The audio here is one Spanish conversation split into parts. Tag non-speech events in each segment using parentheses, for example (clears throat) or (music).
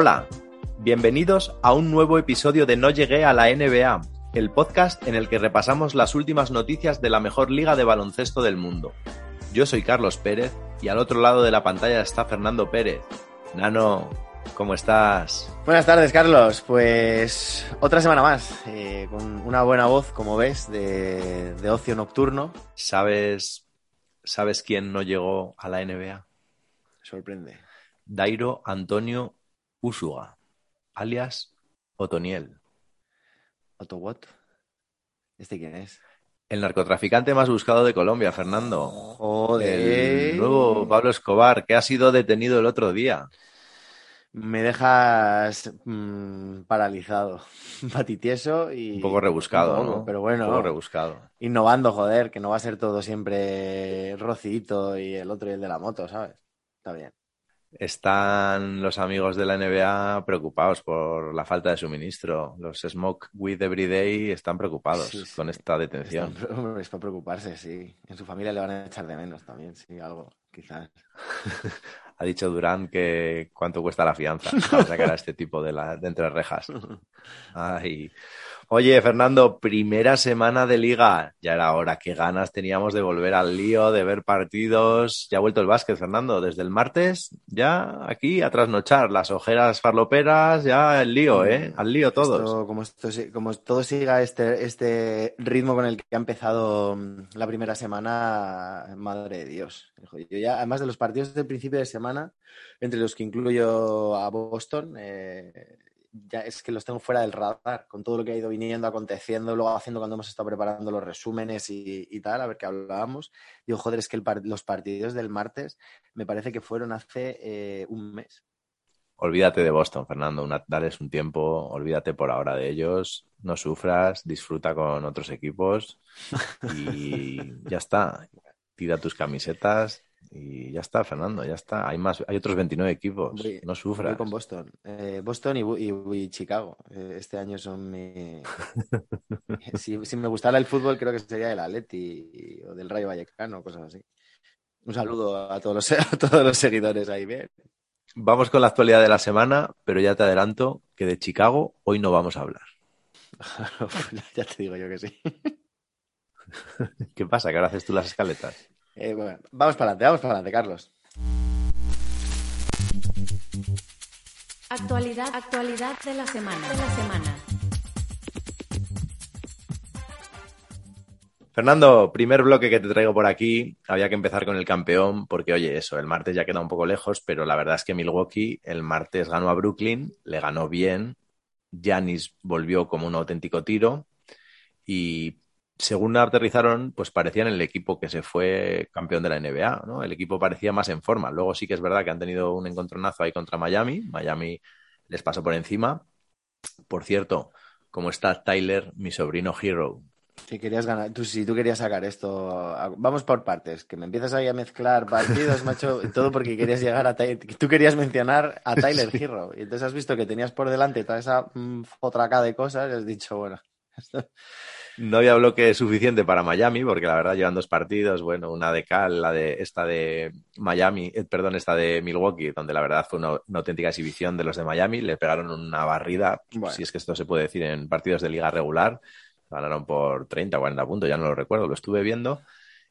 Hola, bienvenidos a un nuevo episodio de No llegué a la NBA, el podcast en el que repasamos las últimas noticias de la mejor liga de baloncesto del mundo. Yo soy Carlos Pérez y al otro lado de la pantalla está Fernando Pérez. Nano, ¿cómo estás? Buenas tardes, Carlos. Pues otra semana más, eh, con una buena voz, como ves, de, de ocio nocturno. ¿Sabes, ¿Sabes quién no llegó a la NBA? Sorprende. Dairo Antonio Úsuga, alias Otoniel. ¿Otto what? ¿Este quién es? El narcotraficante más buscado de Colombia, Fernando. Joder. El nuevo Pablo Escobar, que ha sido detenido el otro día. Me dejas mm, paralizado, (laughs) patitieso y... Un poco rebuscado, Un poco, ¿no? Pero bueno, Un poco rebuscado. innovando, joder, que no va a ser todo siempre Rocito y el otro y el de la moto, ¿sabes? Está bien. Están los amigos de la NBA preocupados por la falta de suministro. Los Smoke with Everyday están preocupados Sí, sí. con esta detención. Es para preocuparse, sí. En su familia le van a echar de menos también, sí, algo, quizás. (laughs) Ha dicho Durán que cuánto cuesta la fianza para sacar a este tipo de, la, de entre rejas. (laughs) Ay. Oye, Fernando, primera semana de liga. Ya era hora. Qué ganas teníamos de volver al lío, de ver partidos. Ya ha vuelto el básquet, Fernando. Desde el martes, ya aquí a trasnochar. Las ojeras farloperas, ya el lío, ¿eh? Al lío todos. Esto, como, esto, como todo siga este, este ritmo con el que ha empezado mm, la primera semana, madre de Dios. Yo ya, además de los partidos del principio de semana, entre los que incluyo a Boston, eh, ya es que los tengo fuera del radar, con todo lo que ha ido viniendo, aconteciendo, luego haciendo cuando hemos estado preparando los resúmenes y, y tal, a ver qué hablábamos. Digo, joder, es que el par- los partidos del martes me parece que fueron hace eh, un mes. Olvídate de Boston, Fernando. Una, dales un tiempo. Olvídate por ahora de ellos. No sufras. Disfruta con otros equipos. Y ya está. Tira tus camisetas. Y ya está, Fernando. Ya está. Hay más, hay otros 29 equipos. Voy- no Voy sufras. con Boston. Eh, Boston y, Bu- y- y Chicago. Eh, este año son mi... (laughs) si, si me gustara el fútbol, creo que sería del Atleti o del Rayo Vallecano, cosas así. Un saludo a todos los, (laughs) a todos los seguidores ahí, bien. Vamos con la actualidad de la semana, pero ya te adelanto que de Chicago hoy no vamos a hablar. (laughs) ya te digo yo que sí. ¿Qué pasa? Que ahora haces tú las escaletas. Eh, bueno, vamos para adelante, vamos para adelante, Carlos. Actualidad, actualidad de la semana. De la semana. Fernando, primer bloque que te traigo por aquí. Había que empezar con el campeón, porque oye, eso, el martes ya queda un poco lejos, pero la verdad es que Milwaukee el martes ganó a Brooklyn, le ganó bien. Giannis volvió como un auténtico tiro y según aterrizaron, pues parecían el equipo que se fue campeón de la NBA, ¿no? El equipo parecía más en forma. Luego sí que es verdad que han tenido un encontronazo ahí contra Miami. Miami les pasó por encima. Por cierto, ¿cómo está Tyler, mi sobrino Hero? Si querías ganar, tú, si tú querías sacar esto, vamos por partes, que me empiezas ahí a mezclar partidos, macho, todo porque querías llegar a Ty- tú querías mencionar a Tyler Hero, y entonces has visto que tenías por delante toda esa mm, fotraca de cosas y has dicho, bueno, esto- No había bloque suficiente para Miami, porque la verdad llevan dos partidos, bueno, una de Cal, la de esta de Miami, eh, perdón, esta de Milwaukee, donde la verdad fue una, una auténtica exhibición de los de Miami, le pegaron una barrida, Bueno. si es que esto se puede decir en partidos de liga regular, ganaron por 30 o 40 puntos, ya no lo recuerdo, lo estuve viendo,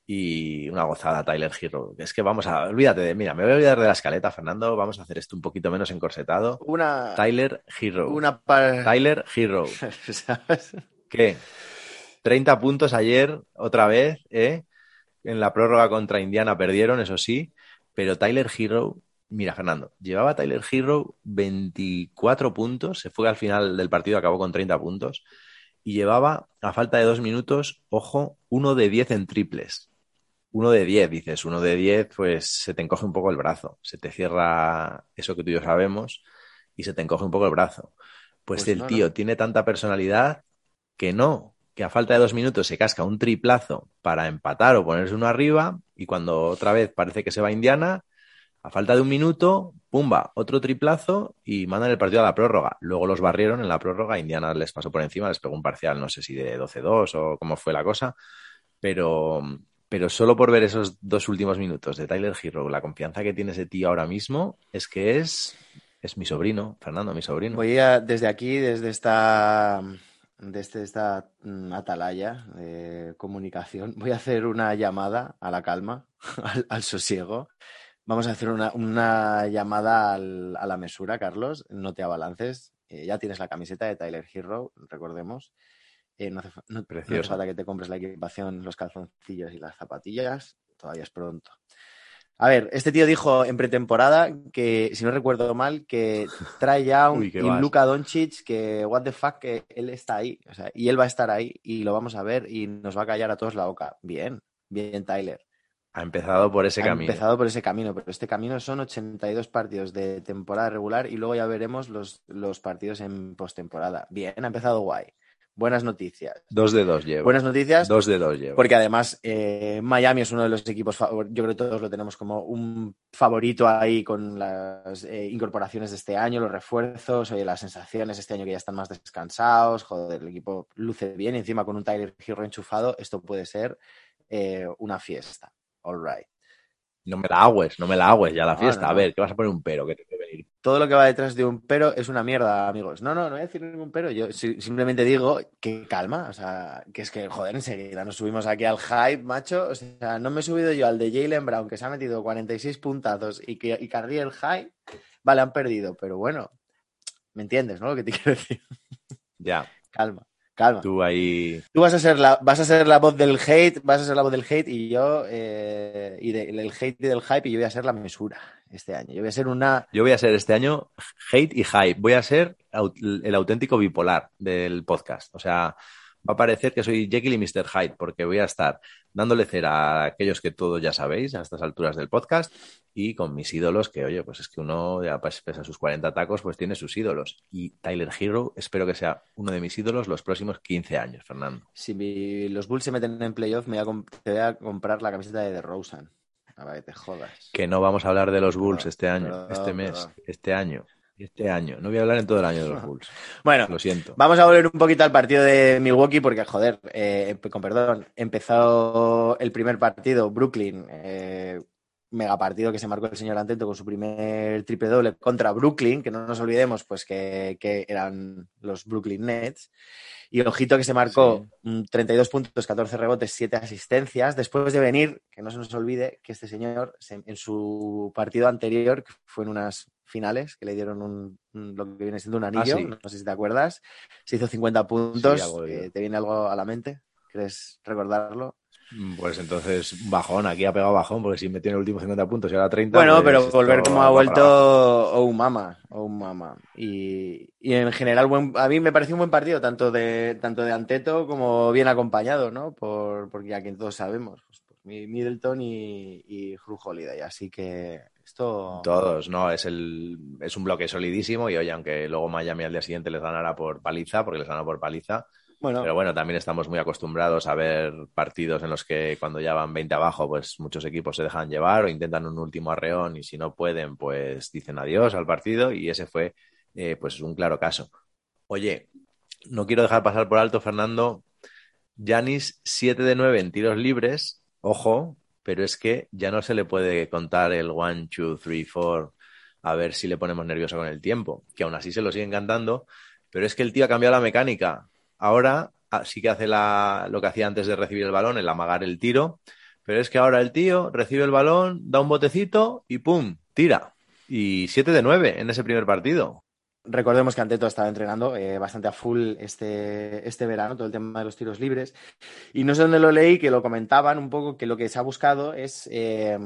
y una gozada Tyler Hero. Es que vamos a, olvídate de, mira, me voy a olvidar de la escaleta, Fernando, vamos a hacer esto un poquito menos encorsetado. una, Tyler Hero. una par- Tyler Hero. (laughs) ¿sabes? ¿Qué? 30 puntos ayer, otra vez, ¿eh? En la prórroga contra Indiana perdieron, eso sí, pero Tyler Hero, mira, Fernando, llevaba Tyler Hero 24 puntos, se fue al final del partido, acabó con 30 puntos, y llevaba, a falta de dos minutos, ojo, uno de 10 en triples. Uno de 10, dices, uno de 10, pues se te encoge un poco el brazo, se te cierra eso que tú y yo sabemos, y se te encoge un poco el brazo. Pues, Pues el no, tío no. tiene tanta personalidad que no, que a falta de dos minutos se casca un triplazo para empatar o ponerse uno arriba y cuando otra vez parece que se va Indiana, a falta de un minuto, pumba, otro triplazo y mandan el partido a la prórroga. Luego los barrieron en la prórroga, Indiana les pasó por encima, les pegó un parcial, no sé si de 12-2 o cómo fue la cosa, pero, pero solo por ver esos dos últimos minutos de Tyler Hero, la confianza que tiene ese tío ahora mismo es que es Es mi sobrino, Fernando, mi sobrino. Voy a, desde aquí, desde esta, desde esta mm, atalaya de comunicación, voy a hacer una llamada a la calma, (laughs) al, al sosiego. Vamos a hacer una, una llamada al- a la mesura, Carlos. No te abalances. Eh, ya tienes la camiseta de Tyler Hero, recordemos. Eh, no, hace, no- no hace falta que te compres la equipación, los calzoncillos y las zapatillas. Todavía es pronto. A ver, este tío dijo en pretemporada que, si no recuerdo mal, que Trae Young (laughs) Uy, qué y vas. Luka Doncic, que what the fuck, que él está ahí. O sea, y él va a estar ahí y lo vamos a ver y nos va a callar a todos la boca. Bien, bien, Tyler. Ha empezado por ese ha camino. empezado por ese camino, pero este camino son 82 partidos de temporada regular y luego ya veremos los, los partidos en postemporada. Bien, ha empezado guay. Buenas noticias. Dos de dos llevo. Buenas noticias. Dos de dos llevo. Porque además eh, Miami es uno de los equipos, favor- yo creo que todos lo tenemos como un favorito ahí con las eh, incorporaciones de este año, los refuerzos, oye, las sensaciones este año que ya están más descansados, joder, el equipo luce bien encima con un Tyler Hero enchufado, esto puede ser eh, una fiesta. All right. No me la agües, no me la agües ya la No, fiesta. no, A ver, ¿qué vas a poner un pero? Que te. Todo lo que va detrás de un pero es una mierda, amigos. No, no, no voy a decir ningún pero. Yo si- simplemente digo que calma. O sea, que es que, joder, enseguida nos subimos aquí al hype, macho. O sea, no me he subido yo al de Jalen Brown, que se ha metido 46 puntazos y que y carrí el hype. Vale, han perdido, pero bueno, ¿me entiendes, no? Lo que te quiero decir. Ya, Calma, calma. Tú, tú ahí. vas a ser la, vas a ser la voz del hate, vas a ser la voz del hate y yo, eh, y de- del hate y del hype, y yo voy a ser la mesura este año. Yo voy a ser una Yo voy a ser este año hate y hype. Voy a ser el auténtico bipolar del podcast. O sea, va a parecer que soy Jekyll y Mr. Hyde, porque voy a estar dándole cera a aquellos que todos ya sabéis a estas alturas del podcast y con mis ídolos, que oye, pues es que uno ya pues, pese a sus 40 tacos, pues tiene sus ídolos. Y Tyler Hero, espero que sea uno de mis ídolos los próximos 15 años, Fernando. Si mi- los Bulls se meten en playoff, me voy a te voy a comprar la camiseta de DeRozan. A ver, que te jodas. Que no vamos a hablar de los Bulls este año, perdón, este mes, este año, este año. No voy a hablar en todo el año de los (laughs) Bulls. Bueno, Lo siento. vamos a volver un poquito al partido de Milwaukee porque, joder, eh, con perdón, empezó el primer partido, Brooklyn, eh, mega partido que se marcó el señor Antento con su primer triple doble contra Brooklyn, que no nos olvidemos pues que, que eran los Brooklyn Nets. Y ojito que se marcó mm, 32 puntos, 14 rebotes, 7 asistencias, después de venir, que no se nos olvide, que este señor se- en su partido anterior, que fue en unas finales, que le dieron un, un- lo que viene siendo un anillo, sí. no sé si te acuerdas, se hizo 50 puntos, Sí, algo eh, ¿te viene algo a la mente? ¿Quieres recordarlo? Pues entonces, bajón, aquí ha pegado bajón, porque si metió en el último 50 puntos y ahora 30. Bueno, pues pero volver como ha vuelto abajo. Oh Mama, Oh Mama. Y, y en general, buen, a mí me pareció un buen partido, tanto de, tanto de Anteto como bien acompañado, ¿no? Por, porque a quien todos sabemos, pues, pues, Mi- Middleton y, y Jrue Holiday. Así que esto. Todos, ¿no? Es, el, es un bloque solidísimo y oye, aunque luego Miami al día siguiente les ganara por paliza, porque les ganó por paliza, Bueno, pero bueno, también estamos muy acostumbrados a ver partidos en los que cuando ya van 20 abajo, pues muchos equipos se dejan llevar o intentan un último arreón y si no pueden, pues dicen adiós al partido y ese fue eh, pues un claro caso. Oye, no quiero dejar pasar por alto, Fernando, Yanis 7 de 9 en tiros libres, ojo, pero es que ya no se le puede contar el 1, 2, 3, 4 a ver si le ponemos nervioso con el tiempo, que aún así se lo siguen cantando, pero es que el tío ha cambiado la mecánica. Ahora ah, sí que hace la, lo que hacía antes de recibir el balón, el amagar el tiro, pero es que ahora el tío recibe el balón, da un botecito y ¡pum! tira. Y 7 de 9 en ese primer partido. Recordemos que Anteto estaba entrenando eh, bastante a full este, este verano, todo el tema de los tiros libres. Y no sé dónde lo leí, que lo comentaban un poco, que lo que se ha buscado es eh,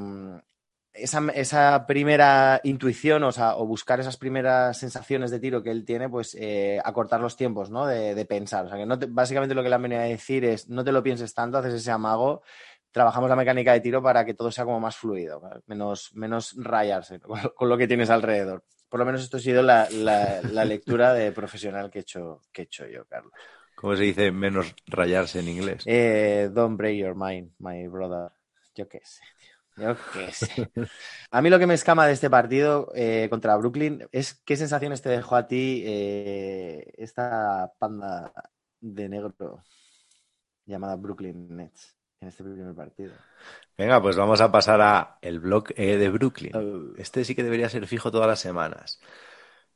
esa, esa primera intuición, o sea, o buscar esas primeras sensaciones de tiro que él tiene, pues eh, acortar los tiempos, ¿no? De, de pensar. O sea, que no te- básicamente lo que le han venido a decir es, no te lo pienses tanto, haces ese amago, trabajamos la mecánica de tiro para que todo sea como más fluido, menos, menos rayarse (laughs) con, con lo que tienes alrededor. Por lo menos esto ha sido la, la- la lectura de profesional que he hecho, que he hecho yo, Carlos. ¿Cómo se dice menos rayarse en inglés? Eh, don't break your mind, my brother. Yo qué sé, tío. Yo qué (laughs) sé. A mí lo que me escama de este partido eh, contra Brooklyn es qué sensaciones te dejó a ti eh, esta panda de negro llamada Brooklyn Nets en este primer partido. Venga, pues vamos a pasar a el blog eh, de Brooklyn. Este sí que debería ser fijo todas las semanas.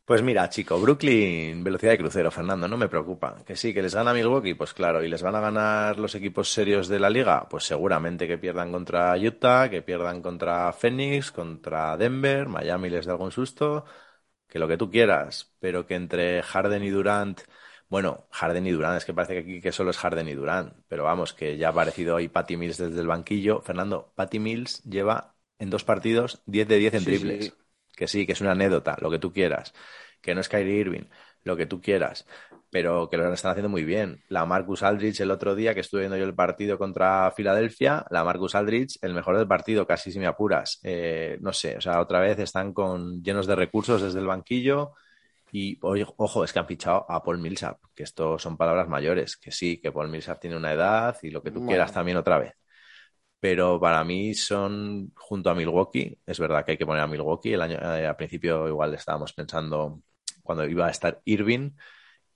Pues mira, chico, Brooklyn, velocidad de crucero, Fernando, no me preocupa. Que sí, que les gana Milwaukee, pues claro, y les van a ganar los equipos serios de la liga, pues seguramente que pierdan contra Utah, que pierdan contra Phoenix, contra Denver, Miami les da algún susto, que lo que tú quieras, pero que entre Harden y Durant, bueno, Harden y Durant, es que parece que aquí que solo es Harden y Durant, pero vamos, que ya ha aparecido hoy Patty Mills desde el banquillo. Fernando, Patty Mills lleva en dos partidos 10 de 10 en Sí, triples. sí. Que sí, que es una anécdota, lo que tú quieras. Que no es Kyrie Irving, lo que tú quieras. Pero que lo están haciendo muy bien. La Marcus Aldridge el otro día que estuve viendo yo el partido contra Filadelfia, la Marcus Aldridge, el mejor del partido, casi si me apuras. Eh, no sé, o sea, otra vez están con llenos de recursos desde el banquillo. Y ojo, es que han fichado a Paul Millsap, que esto son palabras mayores, que sí, que Paul Millsap tiene una edad y lo que tú Bueno. quieras también otra vez pero para mí son junto a Milwaukee. Es verdad que hay que poner a Milwaukee. El año, eh, al principio igual estábamos pensando cuando iba a estar Irving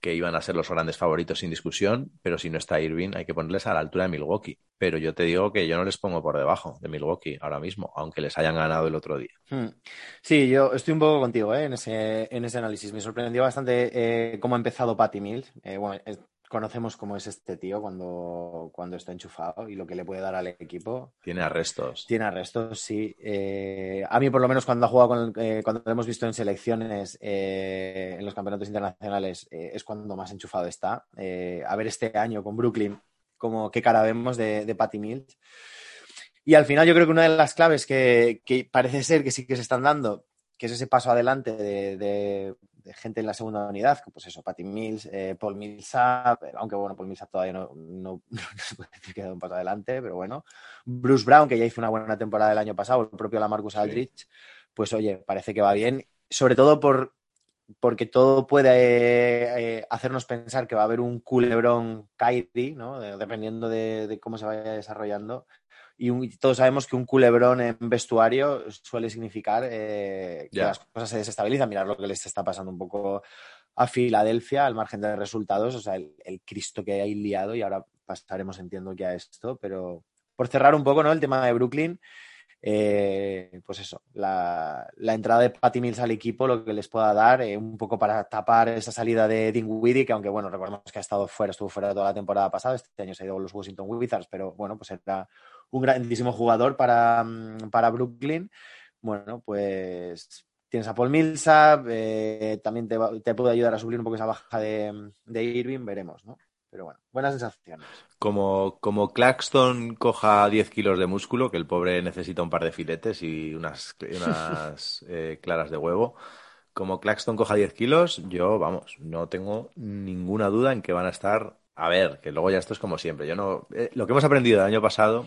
que iban a ser los grandes favoritos sin discusión, pero si no está Irving hay que ponerles a la altura de Milwaukee. Pero yo te digo que yo no les pongo por debajo de Milwaukee ahora mismo, aunque les hayan ganado el otro día. Hmm. Sí, yo estoy un poco contigo ¿eh? en ese, en ese análisis. Me sorprendió bastante eh, cómo ha empezado Patty Mills. Eh, bueno, conocemos cómo es este tío cuando, cuando está enchufado y lo que le puede dar al equipo. Tiene arrestos. Tiene arrestos, sí. Eh, a mí, por lo menos, cuando ha jugado con, eh, cuando lo hemos visto en selecciones, eh, en los campeonatos internacionales, es cuando más enchufado está. A ver este año con Brooklyn, como qué cara vemos de, de Patty Mills. Y al final, yo creo que una de las claves que, que parece ser que sí que se están dando, que es ese paso adelante de, de- de gente en la segunda unidad, pues eso, Patty Mills, eh, Paul Millsap, eh, aunque bueno, Paul Millsap todavía no, no, (laughs) no se puede decir que ha dado un paso adelante, pero bueno. Bruce Brown, que ya hizo una buena temporada el año pasado, el propio Lamarcus Sí. Aldridge, pues oye, parece que va bien, sobre todo por, porque todo puede eh, eh, hacernos pensar que va a haber un culebrón Kyrie, ¿no? De- dependiendo de, de cómo se vaya desarrollando. Y, un- y todos sabemos que un culebrón en vestuario suele significar eh, que las cosas se desestabilizan. Mirar lo que les está pasando un poco a Filadelfia al margen de resultados, o sea, el, el Cristo que hay liado y ahora pasaremos, entiendo, que a esto, pero por cerrar un poco, ¿no? El tema de Brooklyn, eh, pues eso, la, la entrada de Patty Mills al equipo, lo que les pueda dar, eh, un poco para tapar esa salida de Dinwiddie, que aunque bueno, recordemos que ha estado fuera, estuvo fuera toda la temporada pasada, este año se ha ido a los Washington Wizards, pero bueno, pues era un grandísimo jugador para, mm, para Brooklyn. Bueno, pues tienes a Paul Millsap, eh, también te, te puede ayudar a subir un poco esa baja de, de Irving, veremos, ¿no? Pero bueno, buenas sensaciones. Como, como Claxton coja 10 kilos de músculo, que el pobre necesita un par de filetes y unas, y unas (laughs) eh, claras de huevo. Como Claxton coja 10 kilos, yo, vamos, no tengo ninguna duda en que van a estar. A ver, que luego ya esto es como siempre. Yo no. eh, lo que hemos aprendido el año pasado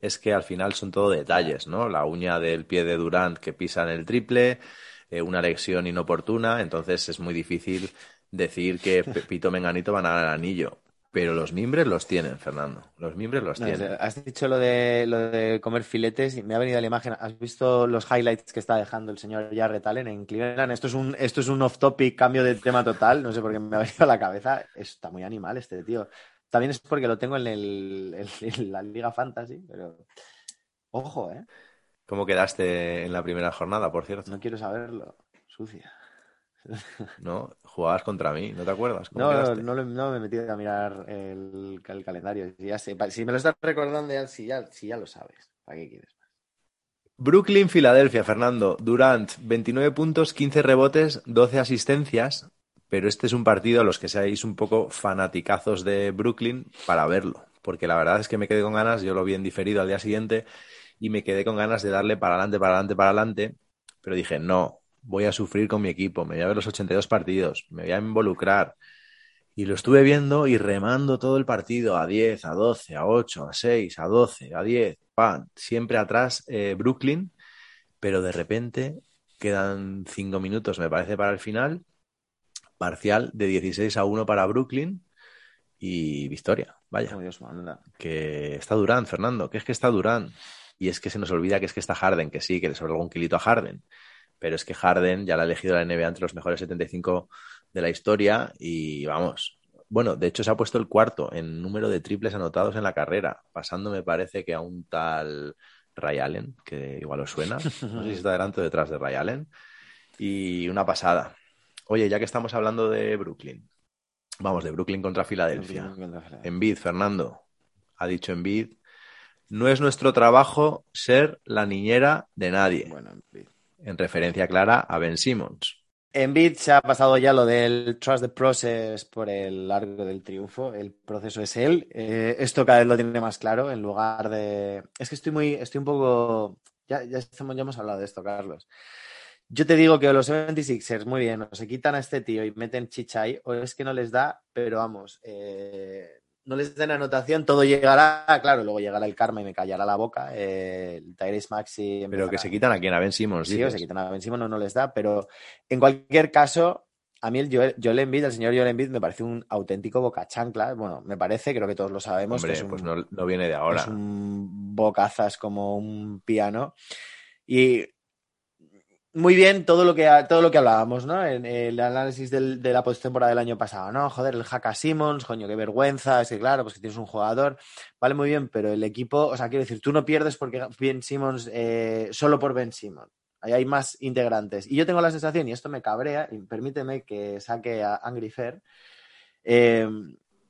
es que al final son todo detalles, ¿no? La uña del pie de Durant que pisa en el triple, eh, una lesión inoportuna, entonces es muy difícil decir que Pepito Menganito van a ganar el anillo. Pero los mimbres los tienen, Fernando. Los mimbres los No, tienen. has dicho lo de, lo de comer filetes y me ha venido la imagen. ¿Has visto los highlights que está dejando el señor Jarrett Allen en Cleveland? Esto es un, esto es un off-topic, cambio de tema total. No sé por qué me ha (laughs) venido a la cabeza. Está muy animal este tío. También es porque lo tengo en, el, en- en la Liga Fantasy, pero ojo, ¿eh? ¿Cómo quedaste en la primera jornada, por cierto? No quiero saberlo. Sucia. ¿No? Jugabas contra mí, ¿no te acuerdas? ¿Cómo No, no, lo- no me he metido a mirar el, el calendario. Ya sé, si me lo estás recordando, ya, si, ya, si ya lo sabes. ¿Para qué quieres? Brooklyn, Filadelfia, Fernando. Durant, 29 puntos, 15 rebotes, 12 asistencias. Pero este es un partido a los que seáis un poco fanaticazos de Brooklyn para verlo. Porque la verdad es que me quedé con ganas, yo lo vi en diferido al día siguiente, y me quedé con ganas de darle para adelante, para adelante, para adelante. Pero dije, no, voy a sufrir con mi equipo, me voy a ver los 82 partidos, me voy a involucrar. Y lo estuve viendo y remando todo el partido a 10, a 12, a 8, a 6, a 12, a 10, pan, siempre atrás eh, Brooklyn, pero de repente quedan 5 minutos, me parece, para el final, parcial de 16 a 1 para Brooklyn y victoria, vaya, Dios que está Durán, Fernando, que es que está Durán. Y es que se nos olvida que es que está Harden, que sí, que le sobra algún kilito a Harden. Pero es que Harden ya la ha elegido la NBA entre los mejores 75 de la historia y vamos. Bueno, de hecho se ha puesto el cuarto en número de triples anotados en la carrera, pasando me parece que a un tal Ray Allen, que igual os suena. (laughs) No sé si está delante o detrás de Ray Allen. Y una pasada. Oye, ya que estamos hablando de Brooklyn, vamos, de Brooklyn contra Filadelfia. Envid, Fernando, ha dicho Envid, no es nuestro trabajo ser la niñera de nadie. Bueno, Embiid. En referencia clara a Ben Simmons. Embiid se ha pasado ya lo del trust the process por el largo del triunfo. El proceso es él. Eh, esto cada vez lo tiene más claro en lugar de. Es que estoy muy, estoy un poco. Ya, ya, estamos, ya hemos hablado de esto, Carlos. Yo te digo que los 76ers, muy bien, o se quitan a este tío y meten Chichai, o es que no les da, pero vamos, eh, no les den anotación, todo llegará, claro, luego llegará el karma y me callará la boca, eh, el Tyrese Maxi... Pero que se quitan a quien, a Ben Simmons, Sí, o se quitan a Ben Simmons, no, no les da, pero en cualquier caso, a mí el Joel, Joel Embiid, el señor Joel Embiid, me parece un auténtico bocachancla, bueno, me parece, creo que todos lo sabemos, Hombre, que es un, pues no, no viene de ahora. es un bocazas como un piano. Y muy bien todo lo que, todo lo que hablábamos, ¿no? En el análisis de la postemporada del año pasado, ¿no? Joder, el Haka Simmons, coño, qué vergüenza, es que claro, pues que tienes un jugador, vale muy bien, pero el equipo, o sea, quiero decir, tú no pierdes porque Ben Simmons, eh, solo por Ben Simmons. Ahí hay más integrantes. Y yo tengo la sensación, y esto me cabrea, y permíteme que saque a Angry Fair, eh,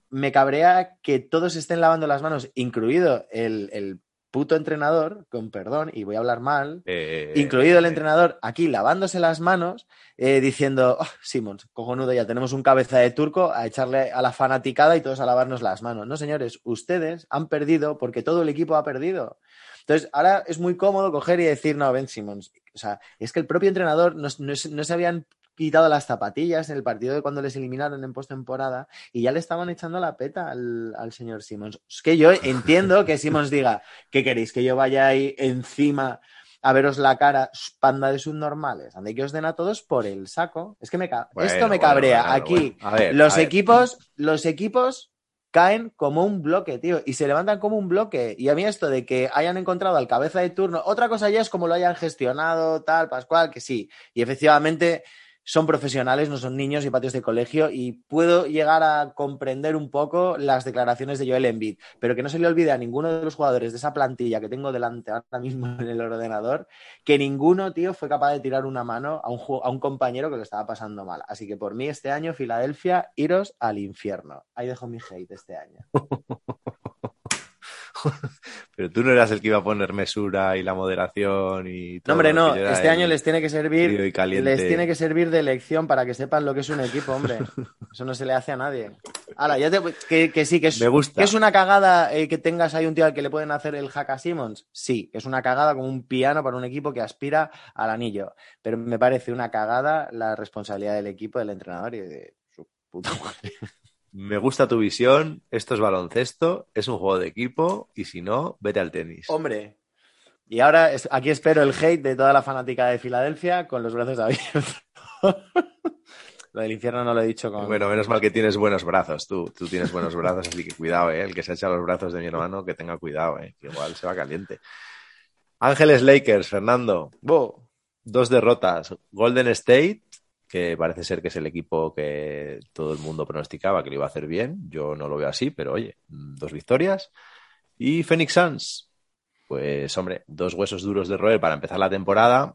me cabrea que todos estén lavando las manos, incluido el puto entrenador, con perdón, y voy a hablar mal, Eh, incluido el eh, entrenador aquí lavándose las manos, eh, diciendo, "Oh, Simons, cojonudo, ya tenemos un cabeza de turco a echarle a la fanaticada y todos a lavarnos las manos. No, señores, ustedes han perdido porque todo el equipo ha perdido. Entonces, ahora es muy cómodo coger y decir, no, Ben Simmons. O sea, es que el propio entrenador no, no no se habían quitado las zapatillas en el partido de cuando les eliminaron en postemporada y ya le estaban echando la peta al, al señor Simmons. Es que yo entiendo que Simmons diga, ¿qué queréis? ¿Que yo vaya ahí encima a veros la cara, panda de subnormales? Ande que os den a todos por el saco. Es que me bueno, esto me cabrea. bueno, Aquí bueno. A ver, los ver. equipos, los equipos caen como un bloque, tío, y se levantan como un bloque. Y a mí esto de que hayan encontrado al cabeza de turno, otra cosa ya es como lo hayan gestionado, tal, Pascual, que sí. Y efectivamente son profesionales, no son niños y patios de colegio, y puedo llegar a comprender un poco las declaraciones de Joel Embiid, pero que no se le olvide a ninguno de los jugadores de esa plantilla que tengo delante ahora mismo en el ordenador, que ninguno, tío, fue capaz de tirar una mano a un, a un compañero que lo estaba pasando mal. Así que por mí este año, Filadelfia, iros al infierno. Ahí dejo mi hate este año. (laughs) (laughs) Pero tú no eras el que iba a poner mesura y la moderación y todo. No, hombre, no. Este año les tiene que servir. Les tiene que servir de lección para que sepan lo que es un equipo, hombre. (laughs) Eso no se le hace a nadie. Ahora, ya te, que, que sí, que es, Me gusta. que es una cagada eh, que tengas ahí un tío al que le pueden hacer el hack a Simmons. Sí, que es una cagada como un piano para un equipo que aspira al anillo. Pero me parece una cagada la responsabilidad del equipo, del entrenador y de su puta madre. Me gusta tu visión, esto es baloncesto, es un juego de equipo y si no, vete al tenis. Hombre. Y ahora es- aquí espero el hate de toda la fanática de Filadelfia con los brazos abiertos. (laughs) Lo del infierno no lo he dicho con. Bueno, menos mal que tienes buenos brazos, tú, tú tienes buenos brazos, así que cuidado, ¿eh? el que se echa los brazos de mi hermano, que tenga cuidado, ¿eh? que igual se va caliente. Ángeles Lakers, Fernando, Bo. dos derrotas. Golden State, que parece ser que es el equipo que todo el mundo pronosticaba que lo iba a hacer bien, yo no lo veo así, pero oye, dos victorias. Y Phoenix Suns, pues hombre, dos huesos duros de roer para empezar la temporada.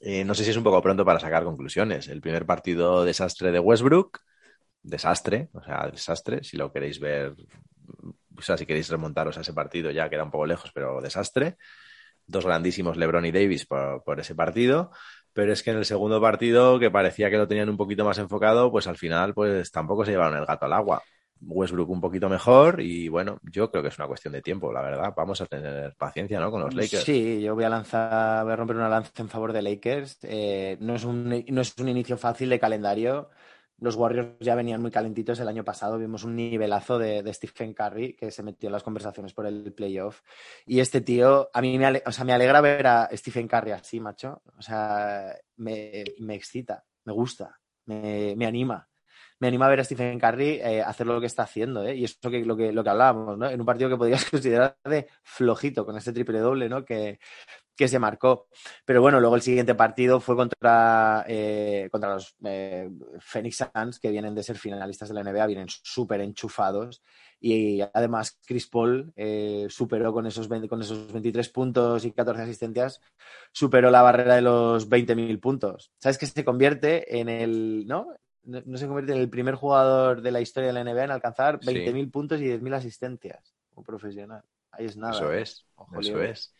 Eh, no sé si es un poco pronto para sacar conclusiones. El primer partido desastre de Westbrook, desastre, o sea, desastre, si lo queréis ver, o sea, si queréis remontaros a ese partido ya queda un poco lejos, pero desastre. Dos grandísimos LeBron y Davis por, por ese partido, pero es que en el segundo partido, que parecía que lo tenían un poquito más enfocado, pues al final, pues tampoco se llevaron el gato al agua. Westbrook un poquito mejor y bueno, yo creo que es una cuestión de tiempo, la verdad. Vamos a tener paciencia, ¿no? Con los Lakers. Sí, yo voy a lanzar, voy a romper una lanza en favor de Lakers. Eh, no, es un, no es un inicio fácil de calendario. Los Warriors ya venían muy calentitos el año pasado. Vimos un nivelazo de, Stephen Curry que se metió en las conversaciones por el playoff. Y este tío, a mí me, ale- o sea, me alegra ver a Stephen Curry así, macho. O sea, me, me excita, me gusta, me, me anima. Me anima a ver a Stephen Curry eh, hacer lo que está haciendo, ¿eh? Y eso que lo que lo que hablábamos, ¿no? En un partido que podrías (laughs) considerar de flojito con este triple doble, ¿no? Que, que se marcó. Pero bueno, luego el siguiente partido fue contra, eh, contra los eh, Phoenix Suns, que vienen de ser finalistas de la NBA, vienen súper enchufados. Y además Chris Paul superó con esos, 20, con esos 23 puntos y 14 asistencias, superó la barrera de los 20.000 puntos. ¿Sabes que se convierte en el, ¿no? No, se convierte en el primer jugador de la historia de la NBA en alcanzar 20.000 sí. puntos y 10.000 asistencias como profesional. Ahí es nada. Eso es, Ojo, eso es.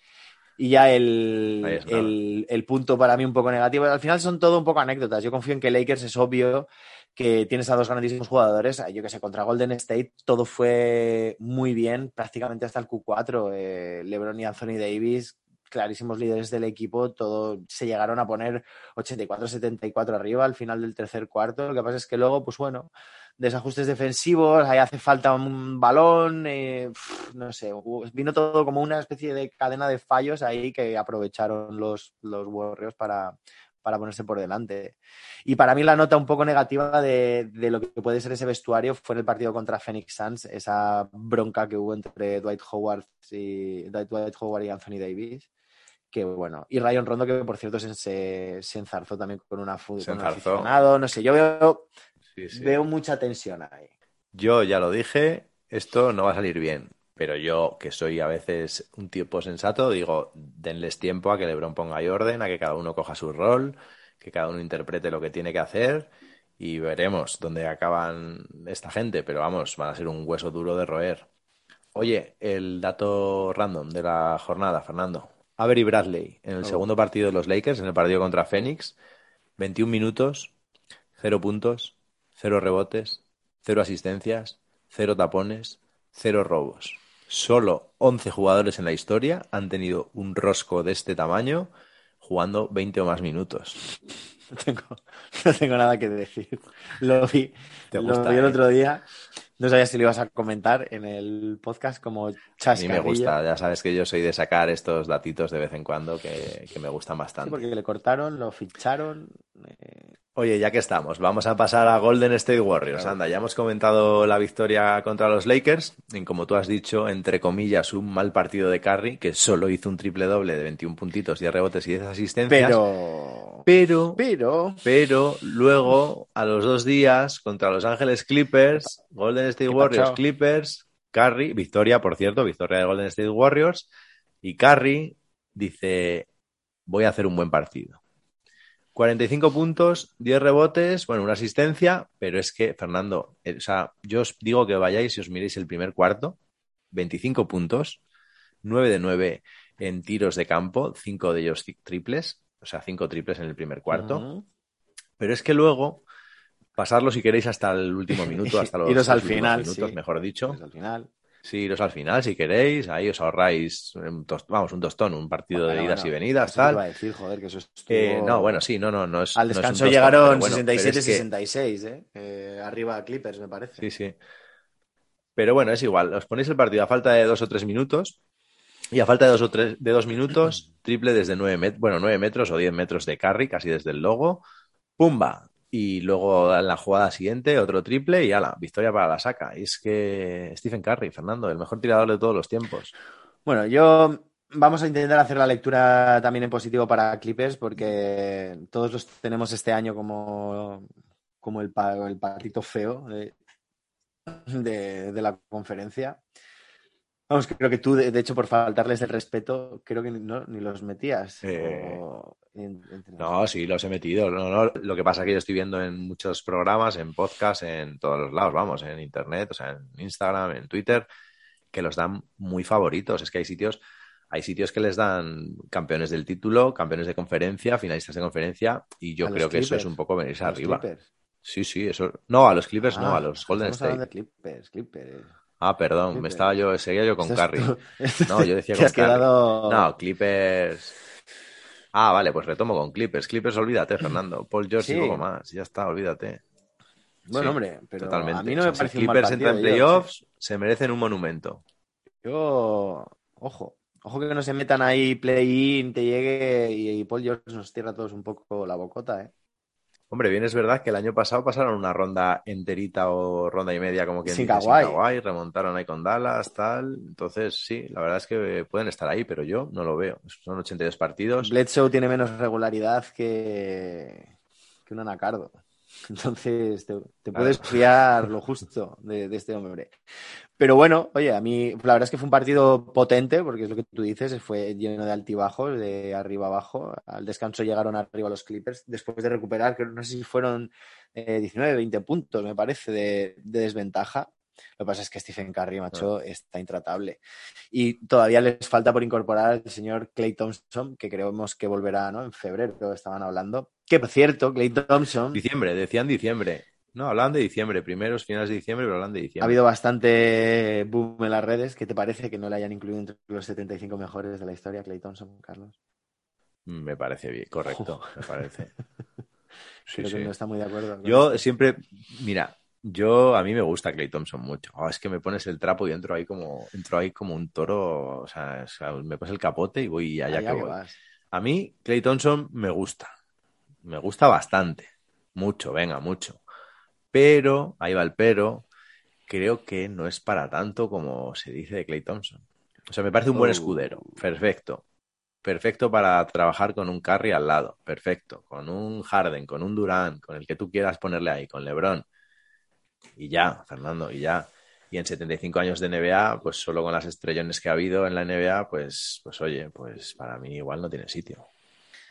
Y ya el, el, el, punto para mí un poco negativo. Al final son todo un poco anécdotas. Yo confío en que Lakers es obvio que tienes a dos grandísimos jugadores. Yo que sé, contra Golden State todo fue muy bien, prácticamente hasta el Q4. Eh, LeBron y Anthony Davis, clarísimos líderes del equipo, todo se llegaron a poner 84-74 arriba al final del tercer cuarto. Lo que pasa es que luego, pues bueno, desajustes defensivos, ahí hace falta un balón, eh, no sé, vino todo como una especie de cadena de fallos ahí que aprovecharon los, los Warriors para, para ponerse por delante. Y para mí la nota un poco negativa de, de, lo que puede ser ese vestuario fue en el partido contra Phoenix Suns, esa bronca que hubo entre Dwight Howard Dwight Howard y Anthony Davis. Que bueno, y Ryan Rondo, que por cierto se, se, se enzarzó también con, una, con un aficionado. No sé, yo veo, sí, sí. veo mucha tensión ahí. Yo ya lo dije, esto no va a salir bien. Pero yo, que soy a veces un tipo sensato, digo, denles tiempo a que LeBron ponga ahí orden, a que cada uno coja su rol, que cada uno interprete lo que tiene que hacer y veremos dónde acaban esta gente. Pero vamos, van a ser un hueso duro de roer. Oye, el dato random de la jornada, Fernando. Avery Bradley, en el oh. segundo partido de los Lakers, en el partido contra Phoenix, 21 minutos, 0 puntos, 0 rebotes, 0 asistencias, 0 tapones, 0 robos solo 11 jugadores en la historia han tenido un rosco de este tamaño jugando 20 o más minutos. (laughs) No tengo, no tengo nada que decir. Lo vi, ¿Te gusta, lo vi el otro día. No sabía si lo ibas a comentar en el podcast como chascarrillo. A mí me gusta, ya sabes que yo soy de sacar estos datitos de vez en cuando que, que me gustan bastante. Sí, porque le cortaron, lo ficharon. Eh... Oye, ya que estamos, vamos a pasar a Golden State Warriors. Anda, ya hemos comentado la victoria contra los Lakers, en como tú has dicho, entre comillas, un mal partido de Curry, que solo hizo un triple doble de 21 puntitos, 10 rebotes y 10 asistencias. Pero... Pero... Pero... Pero luego, a los dos días, contra los Ángeles Clippers, Golden State Warriors, Clippers, Curry, victoria, por cierto, victoria de Golden State Warriors, y Curry dice, voy a hacer un buen partido 45 puntos, 10 rebotes, bueno, una asistencia, pero es que, Fernando, eh, o sea, yo os digo que vayáis y os miréis el primer cuarto, 25 puntos, 9 de 9 en tiros de campo, 5 de ellos triples, o sea, 5 triples en el primer cuarto. Uh -huh. Pero es que luego, pasarlo si queréis hasta el último (laughs) minuto, hasta los, Iros al final, minutos, sí. mejor dicho. Al final. Sí, iros al final si queréis, ahí os ahorráis, un vamos, un tostón, un partido bueno, de idas bueno, y venidas, tal. Iba a decir, joder, que eso estuvo... eh, no, bueno, sí, no, no, no es. Al no es descanso tostón, llegaron bueno, 67-66, pero ¿eh? ¿eh? Arriba a Clippers, me parece. Sí, sí. Pero bueno, es igual. Os ponéis el partido a falta de dos o tres minutos. Y a falta de dos o tres, de dos minutos, triple desde nueve metros, bueno, nueve metros o diez metros de carry, casi desde el logo. ¡Pumba! Y luego en la jugada siguiente otro triple y ala, victoria para la saca. Es que Stephen Curry, Fernando, el mejor tirador de todos los tiempos. Bueno, yo vamos a intentar hacer la lectura también en positivo para Clippers porque todos los tenemos este año como, como el, el patito feo de, de la conferencia. Vamos, creo que tú, de, hecho, por faltarles el respeto, creo que no, ni los metías. Eh, o... no, sí, los he metido. No, no, lo que pasa es que yo estoy viendo en muchos programas, en podcast, en todos los lados, vamos, en Internet, o sea, en Instagram, en Twitter, que los dan muy favoritos. Es que hay sitios, hay sitios que les dan campeones del título, campeones de conferencia, finalistas de conferencia, y yo creo que Clippers, eso es un poco venirse arriba. Clippers. Sí, sí, eso. No, a los Clippers ah, no, a los Golden State. Clippers, Clippers. Ah, perdón, me estaba yo, seguía yo con tu- (laughs) No, yo decía con has quedado-. No, Clippers. Ah, vale, pues retomo con Clippers. Clippers, olvídate, Fernando. Paul George y poco más. Ya está, olvídate. Bueno, Sí, hombre, pero Totalmente. a mí no O sea, me si parece mal Clippers partido. entran en yo, playoffs, se merecen un monumento. Yo, ojo, ojo que no se metan ahí play-in, te llegue y, y Paul George nos cierra a todos un poco la bocota, ¿eh? Hombre, bien es verdad que el año pasado pasaron una ronda enterita o ronda y media, como que Sin dice, Kawhi. Kawhi, remontaron ahí con Dallas, tal. Entonces, sí, la verdad es que pueden estar ahí, pero yo no lo veo. Son 82 partidos. Bledsoe tiene menos regularidad que, que un anacardo. (laughs) Entonces te, te puedes fiar lo justo de, de este hombre. Pero bueno, oye, a mí la verdad es que fue un partido potente, porque es lo que tú dices, fue lleno de altibajos, de arriba abajo. Al descanso llegaron arriba los Clippers, después de recuperar, que no sé si fueron eh, 19, 20 puntos, me parece, de, de desventaja. Lo que pasa es que Stephen Curry, macho, está intratable. Y todavía les falta por incorporar al señor Clay Thompson, que creemos que volverá ¿no? en febrero, estaban hablando. Que por cierto, Clay Thompson Diciembre, decían diciembre. No, hablan de diciembre, primeros finales de diciembre, pero hablan de ha diciembre. habido bastante boom en las redes. ¿Qué te parece que no le hayan incluido entre los 75 mejores de la historia, Clay Thompson, Carlos? Me parece bien, correcto, me parece. (laughs) Sí, Creo que no está muy de acuerdo. Yo siempre, mira, yo a mí me gusta Clay Thompson mucho. Oh, es que me pones el trapo y entro ahí como, entro ahí como un toro, o sea, o sea, me pones el capote y voy allá Allá que voy. vas. A mí Clay Thompson me gusta, me gusta bastante, mucho, venga, mucho. Pero, ahí va el pero, creo que no es para tanto como se dice de Clay Thompson. O sea, me parece un buen Oh. escudero, perfecto. Perfecto para trabajar con un Curry al lado, perfecto. Con un Harden, con un Durant, con el que tú quieras ponerle ahí, con LeBron. Y ya, Fernando, y ya. Y en 75 años de NBA, pues solo con las estrellones que ha habido en la NBA, pues, pues oye, pues para mí igual no tiene sitio.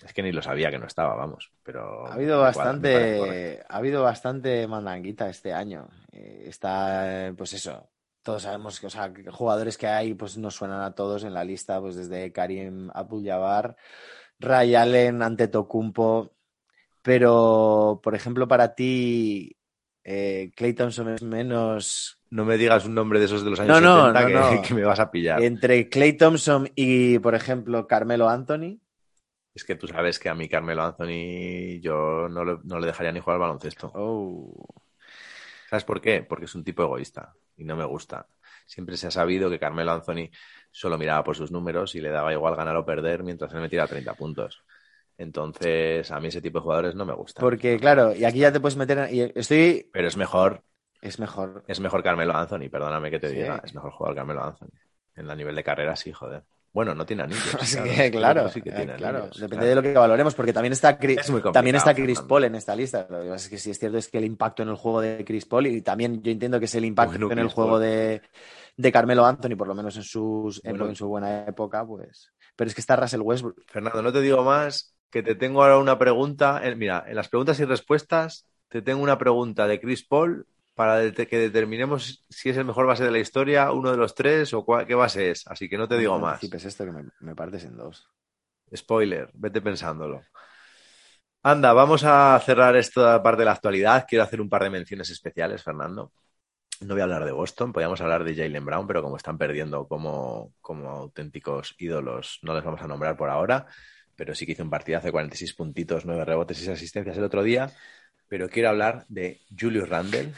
Es que ni lo sabía que no estaba, vamos. Pero Ha habido bastante, ha habido bastante mandanguita este año. Eh, está, eh, pues eso, todos sabemos que, o sea, jugadores que hay, pues nos suenan a todos en la lista, pues desde Karim Abdul-Jabbar, Ray Allen, Antetokounmpo, pero, por ejemplo, para ti, eh, Clay Thompson es menos No me digas un nombre de esos de los años No, no, 70 no, que, no. (laughs) que me vas a pillar. entre Clay Thompson y, por ejemplo, Carmelo Anthony. Es que tú sabes que a mí Carmelo Anthony yo no, le- no le dejaría ni jugar al baloncesto. Oh. ¿Sabes por qué? Porque es un tipo egoísta y no me gusta. Siempre se ha sabido que Carmelo Anthony solo miraba por sus números y le daba igual ganar o perder mientras él metiera 30 puntos. Entonces, a mí ese tipo de jugadores no me gusta. Porque, claro, y aquí ya te puedes meter. en- y estoy. Pero es mejor, Es mejor. es mejor Carmelo Anthony, perdóname que te Sí. diga. Es mejor jugar Carmelo Anthony. En la nivel de carrera sí, joder. Bueno, no tiene anillos. (laughs) Claro. Sí que tiene claro, anillos, depende claro. de lo que valoremos, porque también está, Chris, Es también está Chris. Paul en esta lista. Lo que pasa es que sí es cierto es que el impacto en el juego de Chris Paul, y también yo entiendo que es el impacto Bueno, en el Chris juego Paul. de, de Carmelo Anthony, por lo menos en, sus, Bueno. en su buena época, pues. Pero es que está Russell Westbrook. Fernando, no te digo más, que te tengo ahora una pregunta. Eh, Mira, en las preguntas y respuestas te tengo una pregunta de Chris Paul para que determinemos si es el mejor base de la historia, uno de los tres o cuál- qué base es. Así que no te digo No más. anticipes esto que me, me partes en dos. Spoiler, vete pensándolo. Anda, vamos a cerrar esta parte de la actualidad. Quiero hacer un par de menciones especiales, Fernando. No voy a hablar de Boston, podríamos hablar de Jalen Brown, pero como están perdiendo como, como auténticos ídolos, no les vamos a nombrar por ahora. Pero sí que hizo un partidazo de 46 puntitos, 9 rebotes y 6 asistencias el otro día. Pero quiero hablar de Julius Randle,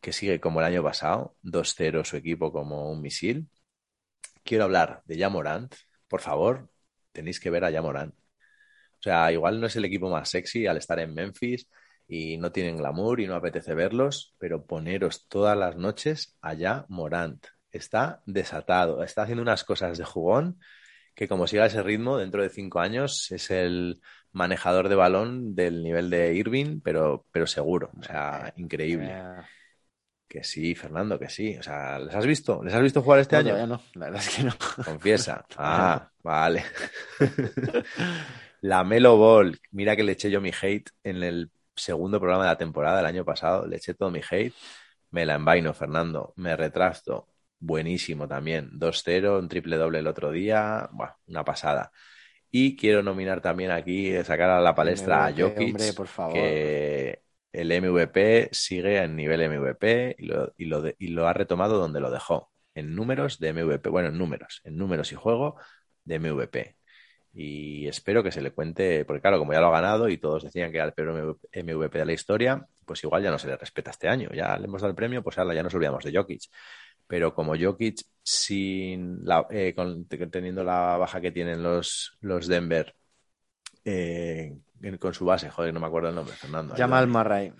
que sigue como el año pasado, 2-0 su equipo como un misil. Quiero hablar de Jamorant, por favor, tenéis que ver a Jamorant. O sea, igual no es el equipo más sexy al estar en Memphis y no tienen glamour y no apetece verlos, pero poneros todas las noches allá Morant. Está desatado, está haciendo unas cosas de jugón que como siga ese ritmo, dentro de cinco años es el manejador de balón del nivel de Irving, pero, pero seguro, o sea, increíble. Eh, Que sí, Fernando, que sí. O sea, ¿les has visto? ¿Les has visto jugar este no, año? todavía no, la verdad es que no. Confiesa. (laughs) Ah, vale. (laughs) La Melo Ball. Mira que le eché yo mi hate en el segundo programa de la temporada del año pasado. Le eché todo mi hate. Me la envaino, Fernando. Me retrasto. Buenísimo también. 2-0, un triple doble el otro día. Una pasada. Y quiero nominar también aquí, eh, sacar a la palestra a Jokic, hombre, por favor. que el MVP sigue en nivel MVP y lo, y lo de- y lo ha retomado donde lo dejó, en números de MVP. Bueno, en números, en números y juego de MVP. Y espero que se le cuente, porque claro, como ya lo ha ganado y todos decían que era el peor MVP de la historia, pues igual ya no se le respeta este año. Ya le hemos dado el premio, pues ahora ya nos olvidamos de Jokic. Pero como Jokic, sin la- eh, con- teniendo la baja que tienen los, los Denver, eh, con su base, joder, no me acuerdo el nombre, Fernando. Jamal ayúdame. Murray.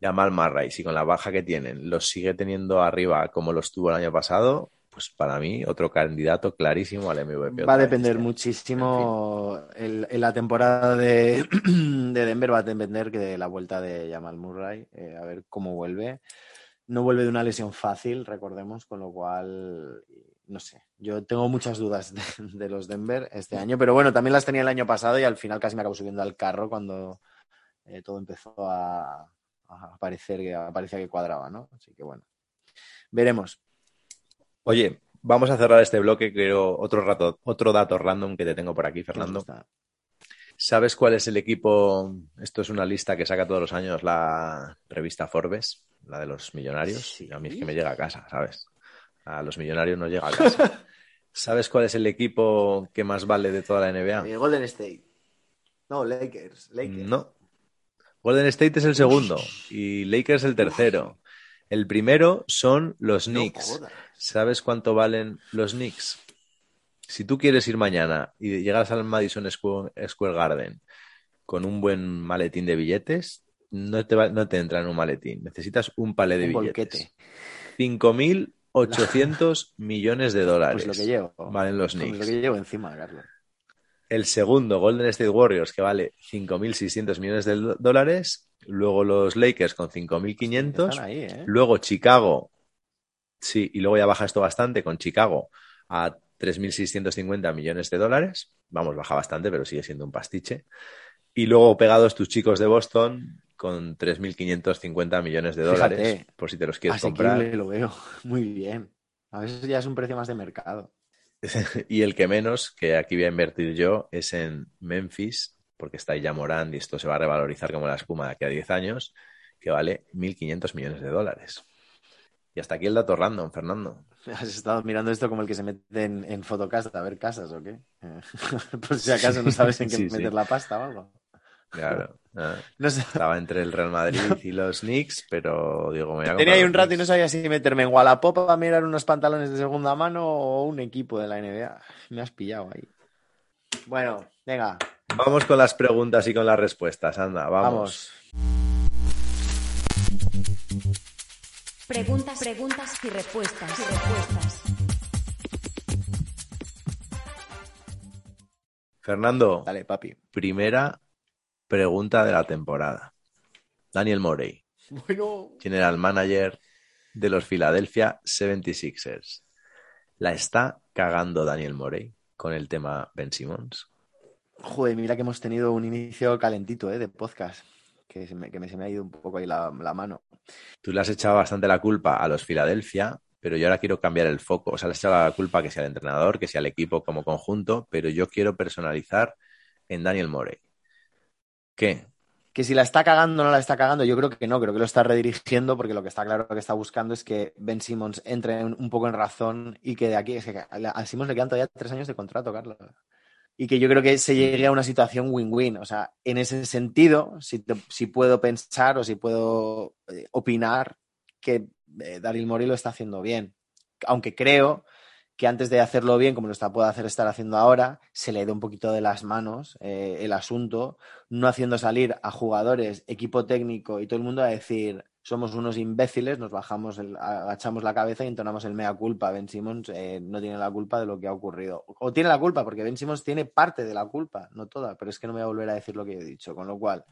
Jamal Murray, si con la baja que tienen los sigue teniendo arriba como los tuvo el año pasado, pues para mí otro candidato clarísimo al MVP. Va a vez depender muchísimo. el- en la temporada de, (clears throat) de Denver va a depender que de la vuelta de Jamal Murray. eh, a ver cómo vuelve. No vuelve de una lesión fácil, recordemos, con lo cual, no sé. Yo tengo muchas dudas de, de los Denver este año, pero bueno, también las tenía el año pasado y al final casi me acabo subiendo al carro cuando eh, todo empezó a, a parecer que parecía que cuadraba, ¿no? Así que bueno, veremos. Oye, vamos a cerrar este bloque, creo, otro rato, otro dato random que te tengo por aquí, Fernando. ¿Sabes cuál es el equipo? Esto es una lista que saca todos los años la revista Forbes, la de los millonarios. Sí. A mí es que me llega a casa, ¿sabes? A los millonarios no llega a casa. (laughs) ¿Sabes cuál es el equipo que más vale de toda la NBA? Eh, Golden State. No, Lakers. Lakers. No. Golden State es el segundo y Lakers el tercero. El primero son los Knicks. ¿Sabes cuánto valen los Knicks? Si tú quieres ir mañana y llegas al Madison Square Garden con un buen maletín de billetes, no te, va- no te entra en un maletín. Necesitas un palé de Un billetes. bolquete. 5.800 (laughs) millones de dólares. Pues lo que llevo. Valen los Pues Knicks. lo que llevo encima, Carlos. El segundo, Golden State Warriors, que vale 5.600 millones de dólares. Luego los Lakers con 5.500. Están ahí, ¿eh? Luego Chicago. Sí, y luego ya baja esto bastante con Chicago a 3.650 millones de dólares. Vamos, baja bastante, pero sigue siendo un pastiche. Y luego pegados tus chicos de Boston con 3.550 millones de dólares, Fíjate. por si te los quieres Asequible, comprar. lo veo. (laughs) Muy bien. A veces ya es un precio más de mercado. (laughs) Y el que menos, que aquí voy a invertir yo, es en Memphis, porque está ahí ya Morán y esto se va a revalorizar como la espuma de aquí a 10 años, que vale 1.500 millones de dólares. Y hasta aquí el dato random, Fernando. (laughs) ¿Has estado mirando esto como el que se mete en, en a ver casas o qué? Eh, (laughs) Por si acaso no sabes en qué Sí, sí. meter la pasta o algo. Claro. (laughs) No. Estaba entre el Real Madrid y los Knicks, pero digo, me voy a Tenía ahí un rato y no sabía si meterme en Wallapop a mirar unos pantalones de segunda mano o un equipo de la NBA. Me has pillado ahí. Bueno, venga, Vamos con las preguntas y con las respuestas, anda, vamos. vamos. Preguntas, preguntas y respuestas. Y respuestas. Fernando, Dale, papi. primera pregunta de la temporada. Daniel Morey, Bueno, general manager de los Philadelphia 76ers. ¿La está cagando Daniel Morey con el tema Ben Simmons? joder, mira que hemos tenido un inicio calentito, ¿eh? De podcast. Que se me, que me- se me ha ido un poco ahí la, la mano. Tú le has echado bastante la culpa a los Philadelphia, pero yo ahora quiero cambiar el foco. O sea, le has echado la culpa que sea al entrenador, que sea al equipo como conjunto, pero yo quiero personalizar en Daniel Morey. ¿Qué? Que si la está cagando o no la está cagando, yo creo que no, creo que lo está redirigiendo porque lo que está claro que está buscando es que Ben Simmons entre un, poco en razón y que de aquí, es que a Simmons le quedan todavía tres años de contrato, Carlos. Y que yo creo que se llegue a una situación win-win. O sea, en ese sentido, si, puedo pensar o si puedo eh, opinar que eh, Daryl Morey lo está haciendo bien. Aunque creo que antes de hacerlo bien, como lo está, puede hacer estar haciendo ahora, se le dé un poquito de las manos eh, el asunto, no haciendo salir a jugadores, equipo técnico y todo el mundo a decir somos unos imbéciles, nos bajamos, el- agachamos la cabeza y entonamos el mea culpa. Ben Simmons eh, no tiene la culpa de lo que ha ocurrido. O tiene la culpa, porque Ben Simmons tiene parte de la culpa, no toda, pero es que no me voy a volver a decir lo que yo he dicho. Con lo cual,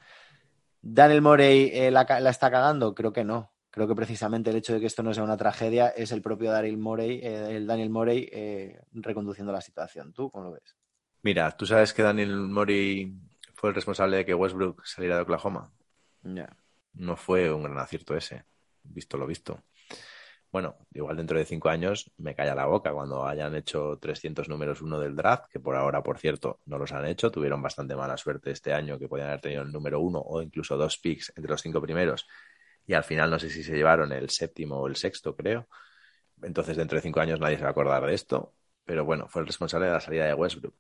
¿Daniel Morey eh, la, está cagando? Creo que no. Creo que precisamente el hecho de que esto no sea una tragedia es el propio Daryl Morey, eh, el Daniel Morey eh, reconduciendo la situación. ¿Tú cómo lo ves? Mira, tú sabes que Daniel Morey fue el responsable de que Westbrook saliera de Oklahoma. Ya. No fue un gran acierto ese, visto lo visto. Bueno, igual dentro de cinco años me calla la boca cuando hayan hecho 300 números uno del draft, que por ahora, por cierto, no los han hecho. Tuvieron bastante mala suerte este año, que podían haber tenido el número uno o incluso dos picks entre los cinco primeros. Y al final no sé si se llevaron el séptimo o el sexto, creo. Entonces, dentro de cinco años nadie se va a acordar de esto. Pero bueno, fue el responsable de la salida de Westbrook.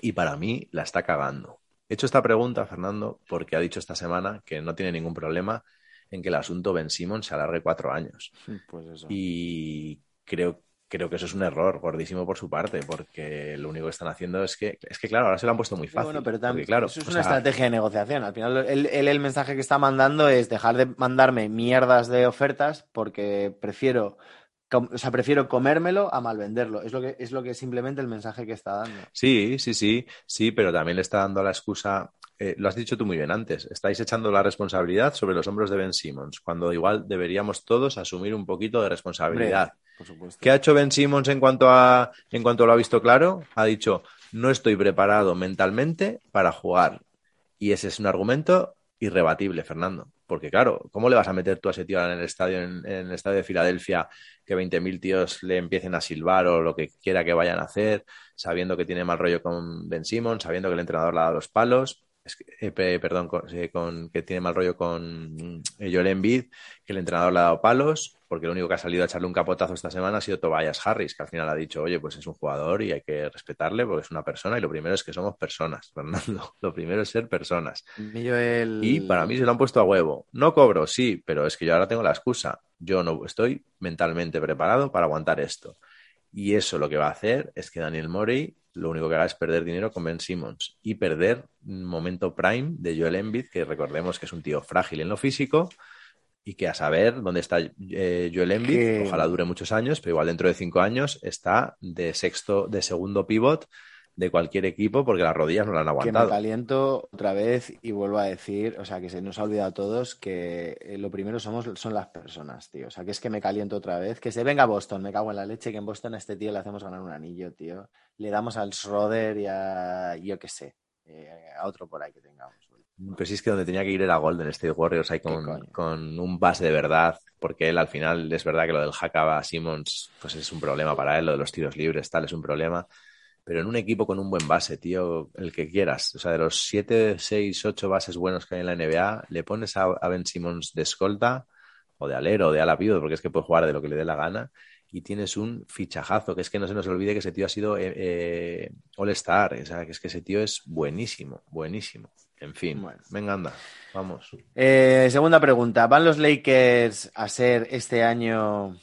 Y para mí la está cagando. He hecho esta pregunta, Fernando, porque ha dicho esta semana que no tiene ningún problema en que el asunto Ben Simmons se alargue cuatro años. Pues eso. Y creo creo que eso es un error gordísimo por su parte, porque lo único que están haciendo es que, es que claro, ahora se lo han puesto muy fácil. Bueno, pero también porque, claro, eso es una sea, estrategia de negociación. Al final, él, él el mensaje que está mandando es dejar de mandarme mierdas de ofertas porque prefiero, o sea, prefiero comérmelo a mal venderlo. Es lo que es lo que simplemente el mensaje que está dando. Sí, sí, sí, sí, pero también le está dando la excusa, eh, lo has dicho tú muy bien antes, estáis echando la responsabilidad sobre los hombros de Ben Simmons, cuando igual deberíamos todos asumir un poquito de responsabilidad. Hombre, por supuesto. ¿Qué ha hecho Ben Simmons en cuanto a en cuanto lo ha visto claro? Ha dicho, no estoy preparado mentalmente para jugar. Y ese es un argumento irrebatible, Fernando. Porque claro, ¿cómo le vas a meter tú a ese tío en el estadio, en, el estadio de Filadelfia, que 20.000 tíos le empiecen a silbar o lo que quiera que vayan a hacer, sabiendo que tiene mal rollo con Ben Simmons, sabiendo que el entrenador le dado los palos? Es que- eh, pe- perdón, con, eh, con- que tiene mal rollo con eh, Joel Embiid, que el entrenador le ha dado palos, porque lo único que ha salido a echarle un capotazo esta semana ha sido Tobias Harris, que al final ha dicho, oye, pues es un jugador y hay que respetarle porque es una persona y lo primero es que somos personas, (laughs) Fernando. Lo primero es ser personas. Y para mí se lo han puesto a huevo. No cobro, sí, pero es que yo ahora tengo la excusa. Yo no estoy mentalmente preparado para aguantar esto. Y eso lo que va a hacer es que Daniel Morey lo único que haga es perder dinero con Ben Simmons y perder un momento prime de Joel Embiid, que recordemos que es un tío frágil en lo físico y que a saber dónde está eh, Joel Embiid, Que- ojalá dure muchos años, pero igual dentro de cinco años está de sexto, de segundo pivot de cualquier equipo porque las rodillas no lo han que me aguantado. caliento otra vez y vuelvo a decir, o sea, que se nos ha olvidado a todos que eh, lo primero somos, son las personas, tío. O sea, que es que me caliento otra vez. Que se venga a Boston, me cago en la leche, que en Boston a este tío le hacemos ganar un anillo, tío. Le damos al Schroeder y a, yo qué sé, eh, a otro por ahí que tengamos. Pero sí es que donde tenía que ir era Golden State Warriors ahí con, con un base de verdad, porque él al final es verdad que lo del hackaba a Simmons pues es un problema para él, lo de los tiros libres, tal, es un problema. Pero en un equipo con un buen base, tío, el que quieras. O sea, de los 7, 6, 8 bases buenos que hay en la NBA, le pones a, a Ben Simmons de escolta o de alero o de ala pivot, porque es que puede jugar de lo que le dé la gana, y tienes un fichajazo, que es que no se nos olvide que ese tío ha sido eh, eh, All-Star, o sea, que es que ese tío es buenísimo, buenísimo. En fin, Bueno. venga, anda, vamos. Eh, segunda pregunta. ¿Van los Lakers a ser este año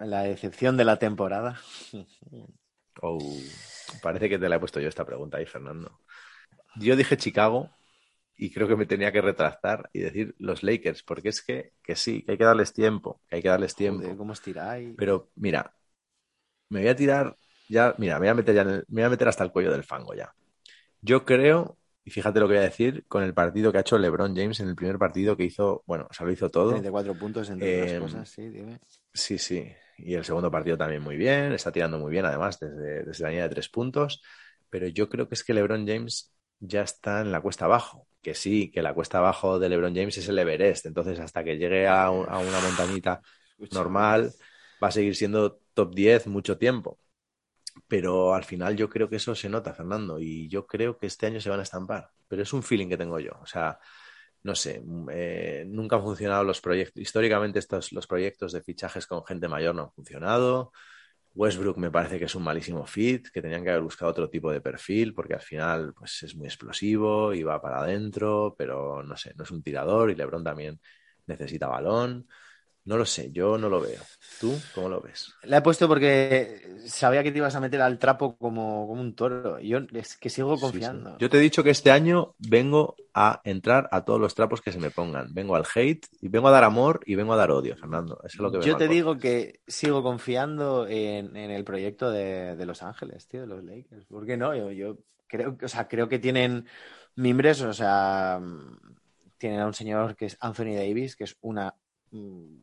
la decepción de la temporada? (laughs) Oh, parece que te la he puesto yo esta pregunta ahí, Fernando. Yo dije Chicago y creo que me tenía que retractar y decir los Lakers, porque es que, que sí, que hay que darles tiempo, que hay que darles tiempo. Joder, ¿Cómo estiráis? Pero mira, me voy a tirar ya, mira, me voy a meter ya en el- me voy a meter hasta el cuello del fango ya. Yo creo, y fíjate lo que voy a decir, con el partido que ha hecho LeBron James en el primer partido que hizo, bueno, o sea, lo hizo todo. 34 puntos entre Eh, otras cosas, sí, dime. Sí, sí. Y el segundo partido también muy bien, está tirando muy bien además desde, desde la línea de tres puntos, pero yo creo que es que LeBron James ya está en la cuesta abajo, que sí, que la cuesta abajo de LeBron James es el Everest, entonces hasta que llegue a, un- a una montañita normal va a seguir siendo top 10 mucho tiempo. Pero al final yo creo que eso se nota, Fernando, y yo creo que este año se van a estampar. Pero es un feeling que tengo yo. O sea, no sé, mm, eh, nunca han funcionado los proyectos. Históricamente estos, los proyectos de fichajes con gente mayor no han funcionado. Westbrook me parece que es un malísimo fit, que tenían que haber buscado otro tipo de perfil, porque al final pues, es muy explosivo y va para adentro, pero no sé, no es un tirador y LeBron también necesita balón. No lo sé, yo no lo veo. ¿Tú cómo lo ves? La he puesto porque sabía que te ibas a meter al trapo como, como un toro. Yo es que sigo Sí, sí. confiando. Yo te he dicho que este año vengo a entrar a todos los trapos que se me pongan. Vengo al hate y vengo a dar amor y vengo a dar odio, Fernando. Eso es lo que Yo te podcast. digo que sigo confiando en, en el proyecto de, de Los Ángeles, tío, de los Lakers. ¿Por qué no? Yo, yo creo, que- o sea, creo que tienen mimbres, o sea, tienen a un señor que es Anthony Davis, que es una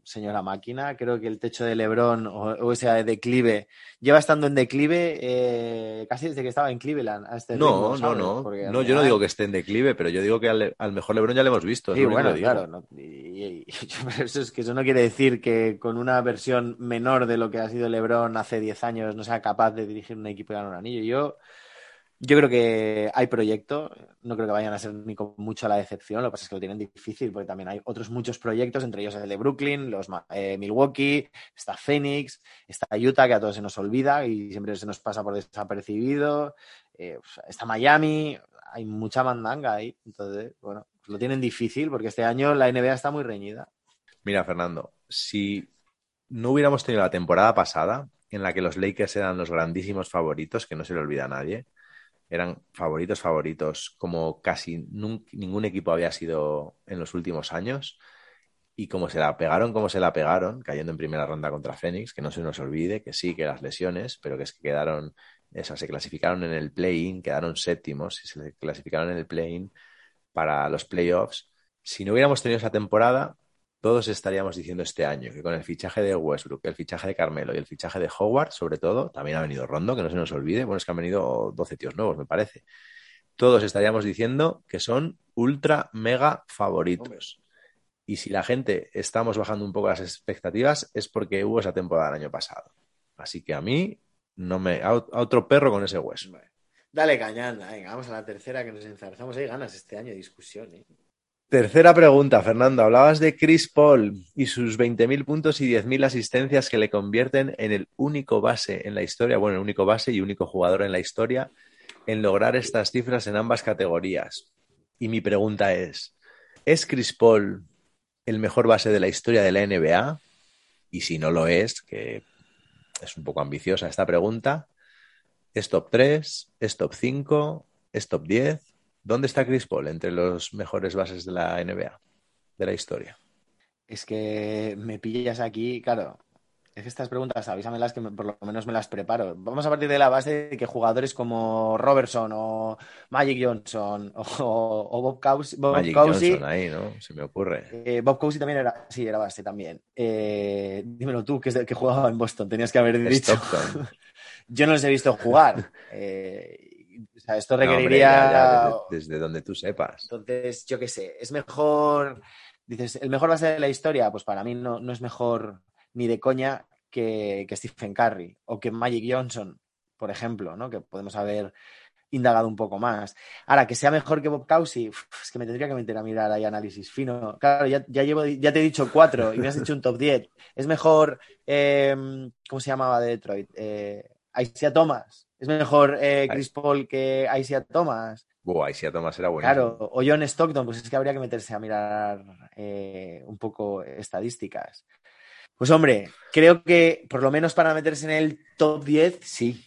señora máquina. Creo que el techo de LeBron o, o ese declive lleva estando en declive eh, casi desde que estaba en Cleveland. A este No, ritmo, no, no. Porque No, yo no digo que esté en declive, pero yo digo que al, al mejor LeBron ya le hemos visto. Sí, bueno, claro. no, y- y- y- (laughs) pero eso, es que eso no quiere decir que con una versión menor de lo que ha sido LeBron hace 10 años no sea capaz de dirigir un equipo y ganar un anillo. Yo, yo creo que hay proyecto. No creo que vayan a ser ni con mucha la decepción. Lo que pasa es que lo tienen difícil porque también hay otros muchos proyectos, entre ellos el de Brooklyn, los eh, Milwaukee, está Phoenix, está Utah, que a todos se nos olvida y siempre se nos pasa por desapercibido. eh, está Miami. Hay mucha mandanga ahí. Entonces, bueno, lo tienen difícil porque este año la NBA está muy reñida. Mira, Fernando, si no hubiéramos tenido la temporada pasada en la que los Lakers eran los grandísimos favoritos, que no se le olvida a nadie, eran favoritos, favoritos, como casi ningún equipo había sido en los últimos años. Y como se la pegaron, como se la pegaron, cayendo en primera ronda contra Phoenix, que no se nos olvide que sí, que las lesiones, pero que es que quedaron, esas se clasificaron en el play-in, quedaron séptimos y se clasificaron en el play-in para los playoffs. Si no hubiéramos tenido esa temporada, todos estaríamos diciendo este año que con el fichaje de Westbrook, el fichaje de Carmelo y el fichaje de Howard, sobre todo, también ha venido Rondo, que no se nos olvide, bueno, es que han venido 12 tíos nuevos, me parece. Todos estaríamos diciendo que son ultra mega favoritos. Y si la gente estamos bajando un poco las expectativas es porque hubo esa temporada el año pasado. Así que a mí no me a otro perro con ese hueso. Dale cañanda, venga, vamos a la tercera que nos enzarzamos. Hay ganas este año de discusión. ¿eh? Tercera pregunta, Fernando. Hablabas de Chris Paul y sus 20.000 puntos y 10.000 asistencias que le convierten en el único base en la historia, bueno, el único base y único jugador en la historia en lograr estas cifras en ambas categorías. Y mi pregunta es, ¿es Chris Paul el mejor base de la historia de la NBA? Y si no lo es, que es un poco ambiciosa esta pregunta, ¿es top 3? ¿Es top 5? ¿Es top 10? ¿Dónde está Chris Paul entre los mejores bases de la NBA, de la historia? Es que me pillas aquí, claro. Es que estas preguntas, avísamelas que por lo menos me las preparo. Vamos a partir de la base de que jugadores como Robertson o Magic Johnson (laughs) o, Bob Cousy. Magic Johnson ahí, ¿no? Se me ocurre. Eh, Bob Cousy también era, sí, era base también. Eh, dímelo tú, que es el que jugaba en Boston, tenías que haber dicho. (laughs) Yo no les he visto jugar. Eh, o sea, esto requeriría. desde, donde tú sepas. Entonces, yo qué sé, es mejor. Dices, ¿el mejor va a ser de la historia? Pues para mí no, no es mejor ni de coña que, que, Stephen Curry o que Magic Johnson, por ejemplo, ¿no? Que podemos haber indagado un poco más. Ahora, que sea mejor que Bob Cousy, es que me tendría que meter a mirar ahí análisis fino. Claro, ya, ya, llevo, ya te he dicho cuatro y me has hecho un top 10. Es mejor, eh, ¿cómo se llamaba de Detroit? Eh, Isaiah Thomas. Es mejor eh, Chris Paul que Isaiah Thomas. Buah, Isaiah Thomas era bueno. Claro, o John Stockton, pues es que habría que meterse a mirar eh, un poco estadísticas. Pues hombre, creo que por lo menos para meterse en el top 10, sí.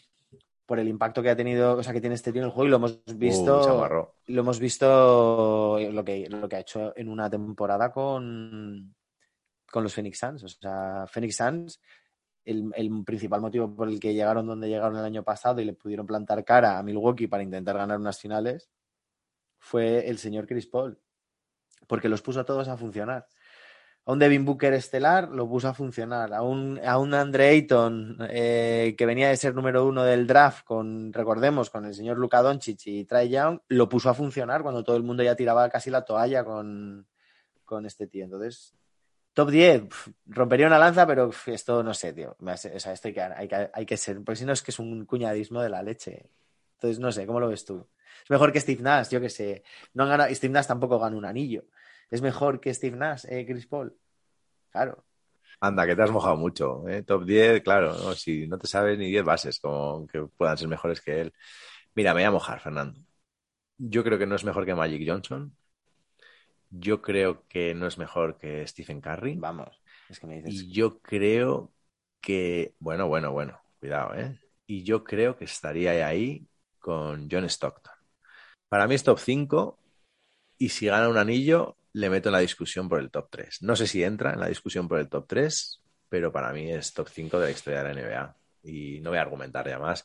Por el impacto que ha tenido, o sea, que tiene este tío en el juego y lo hemos visto. lo hemos visto lo que, lo que ha hecho en una temporada con, con los Phoenix Suns. O sea, Phoenix Suns el, principal motivo por el que llegaron donde llegaron el año pasado y le pudieron plantar cara a Milwaukee para intentar ganar unas finales fue el señor Chris Paul, porque los puso a todos a funcionar. A un Devin Booker estelar lo puso a funcionar, a un, a un Andre Ayton eh, que venía de ser número uno del draft con, recordemos, con el señor Luka Doncic y Trae Young, lo puso a funcionar cuando todo el mundo ya tiraba casi la toalla con, con este tío. Entonces, Top 10, rompería una lanza, pero esto no sé, tío. O sea, esto hay que, hay que, hay que ser, porque si no es que es un cuñadismo de la leche. Entonces, no sé, ¿cómo lo ves tú? Es mejor que Steve Nash, yo que sé. No han Steve Nash tampoco gana un anillo. Es mejor que Steve Nash, eh, Chris Paul. Claro. Anda, que te has mojado mucho. ¿eh? Top 10, claro, si no te sabes ni 10 bases como que puedan ser mejores que él. Mira, me voy a mojar, Fernando. Yo creo que no es mejor que Magic Johnson. Yo creo que no es mejor que Stephen Curry. Vamos, es que me dices. Y yo creo que, bueno, bueno, bueno, cuidado, ¿eh? Y yo creo que estaría ahí con John Stockton. Para mí es top 5 y si gana un anillo le meto en la discusión por el top 3. No sé si entra en la discusión por el top 3, pero para mí es top 5 de la historia de la NBA. Y no voy a argumentar ya más.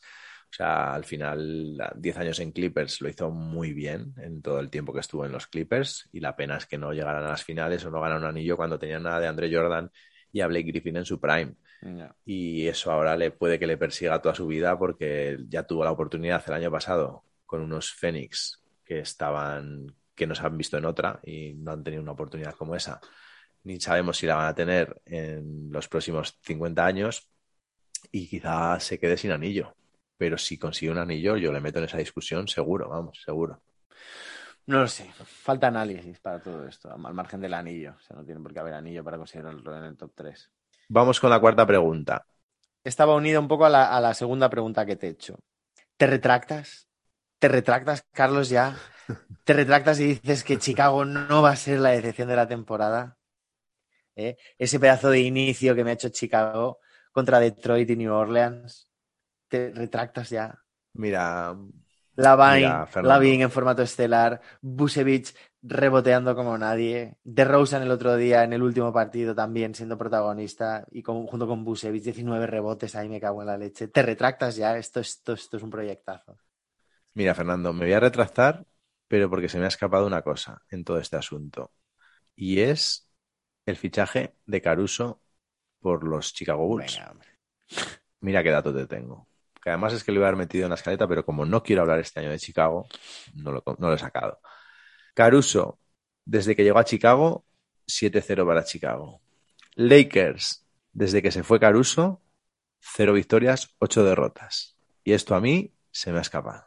O sea, al final, 10 años en Clippers lo hizo muy bien en todo el tiempo que estuvo en los Clippers y la pena es que no llegaran a las finales o no ganaran un anillo cuando tenían nada de Andre Jordan y a Blake Griffin en su prime. Y eso ahora le puede que le persiga toda su vida porque ya tuvo la oportunidad el año pasado con unos Phoenix que estaban que nos han visto en otra y no han tenido una oportunidad como esa. Ni sabemos si la van a tener en los próximos 50 años y quizá se quede sin anillo pero si consigue un anillo, yo le meto en esa discusión seguro, vamos, seguro. No lo sé, falta análisis para todo esto, al margen del anillo. O sea, no tiene por qué haber anillo para considerarlo en el top 3. Vamos con la cuarta pregunta. Estaba unida un poco a la, a la segunda pregunta que te he hecho. ¿Te retractas? ¿Te retractas, Carlos, ya? ¿Te retractas y dices que Chicago no va a ser la decepción de la temporada? ¿eh? Ese pedazo de inicio que me ha hecho Chicago contra Detroit y New Orleans. Te retractas ya. Mira, Lavine. Lavin en formato estelar, Busevich reboteando como nadie, DeRozan el otro día en el último partido también siendo protagonista y con- junto con Busevich 19 rebotes, ahí me cago en la leche. Te retractas ya, esto, esto, esto es un proyectazo. mira, Fernando, me voy a retractar, pero porque se me ha escapado una cosa en todo este asunto. Y es el fichaje de Caruso por los Chicago Bulls. Venga. Mira qué dato te tengo. Que además es que lo iba a haber metido en la escaleta, pero como no quiero hablar este año de Chicago, no lo, no lo he sacado. Caruso, desde que llegó a Chicago, 7-0 para Chicago. Lakers, desde que se fue Caruso, 0 victorias, 8 derrotas. Y esto a mí se me ha escapado.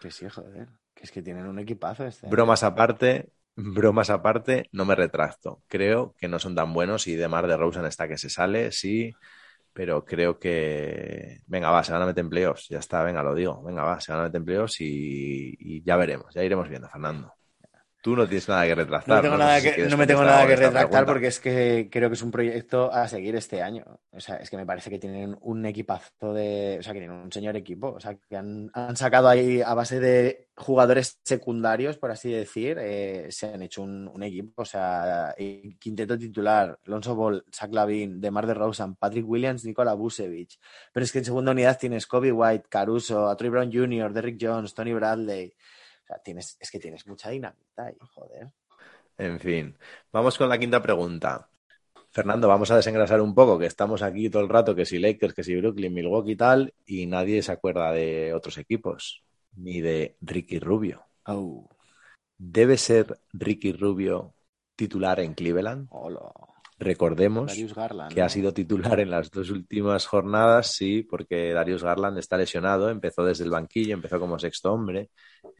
Que sí, joder. Que es que tienen un equipazo este. Bromas aparte, bromas aparte, no me retracto. Creo que no son tan buenos y de Mar de Rosen está que se sale, sí, pero creo que. Venga, va, se van a meter en playoffs. Ya está, venga, lo digo. Venga, va, se van a meter en playoffs y, y ya veremos, ya iremos viendo, Fernando. Tú no tienes nada que retractar. No, tengo nada que, no me tengo nada que retractar porque es que creo que es un proyecto a seguir este año. O sea, es que me parece que tienen un equipazo de. O sea, que tienen un señor equipo. O sea, que han, han sacado ahí a base de jugadores secundarios, por así decir, eh, se han hecho un, un equipo. O sea, quinteto titular: Lonzo Ball, Zach Lavin, DeMar DeRozan, Patrick Williams, Nikola Vucevic. Pero es que en segunda unidad tienes Kobe White, Caruso, a Troy Brown Jr., Derrick Jones, Tony Bradley. Sea, tienes, es que tienes mucha dinamita ahí, joder. En fin, vamos con la quinta pregunta. Fernando, vamos a desengrasar un poco, que estamos aquí todo el rato, que si Lakers, que si Brooklyn, Milwaukee y tal, y nadie se acuerda de otros equipos, ni de Ricky Rubio. Oh. ¿Debe ser Ricky Rubio titular en Cleveland? Hola. Recordemos Darius Garland. que ha sido titular en las dos últimas jornadas, sí, porque Darius Garland está lesionado, empezó desde el banquillo, empezó como sexto hombre,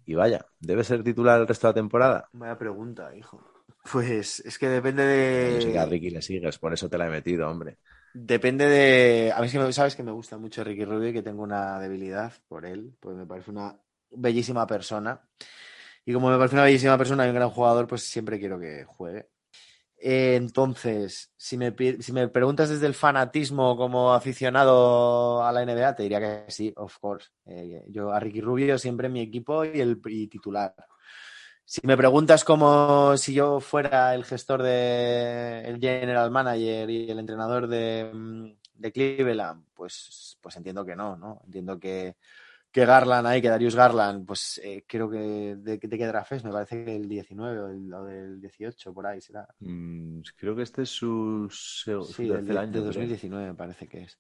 y vaya, ¿debe ser titular el resto de la temporada? Vaya pregunta, hijo. Pues es que depende que a de. Ricky le sigues, por eso te la he metido, hombre. Depende de. A mí es que me- sabes que me gusta mucho Ricky Rubio y que tengo una debilidad por él, pues me parece una bellísima persona. Y como me parece una bellísima persona y un gran jugador, pues siempre quiero que juegue. Eh, entonces, si me, si me preguntas desde el fanatismo como aficionado a la NBA, te diría que sí, of course. Eh, yo a Ricky Rubio siempre en mi equipo y el titular. Si me preguntas como si yo fuera el gestor de el general manager y el entrenador de, mm, de Cleveland, pues, pues entiendo que no, ¿no? Entiendo que, que Garland ahí, que Darius Garland, pues eh, creo que de, de qué draft es, me parece que el 19 o, el, o del 18, por ahí será. Mm, creo que este es su, su- su Sí, del tercer de, año. de creo. 2019 me parece que es.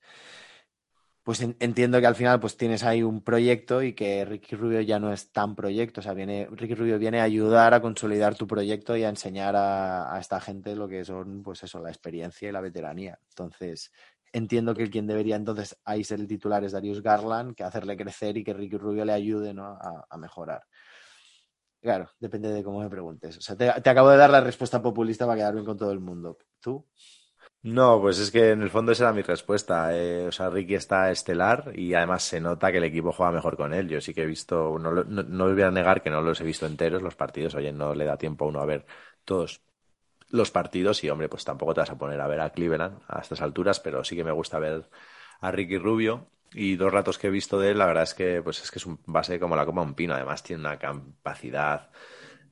Pues en- entiendo que al final pues tienes ahí un proyecto y que Ricky Rubio ya no es tan proyecto. O sea, viene, Ricky Rubio viene a ayudar a consolidar tu proyecto y a enseñar a, a esta gente lo que son, pues eso, la experiencia y la veteranía. Entonces, entiendo que quien debería entonces ahí ser el titular es Darius Garland, que hacerle crecer y que Ricky Rubio le ayude ¿no? a, mejorar. Claro, depende de cómo me preguntes. O sea, te, acabo de dar la respuesta populista para quedar bien con todo el mundo. ¿Tú? No, pues es que en el fondo esa era mi respuesta. eh, o sea, Ricky está estelar y además se nota que el equipo juega mejor con él. Yo sí que he visto, no, no, no voy a negar que no los he visto enteros los partidos. Oye, no le da tiempo a uno a ver todos los partidos y, hombre, pues tampoco te vas a poner a ver a Cleveland a estas alturas, pero sí que me gusta ver a Ricky Rubio. Y dos ratos que he visto de él, la verdad es que, pues es que es un base como la copa un pino. Además, tiene una capacidad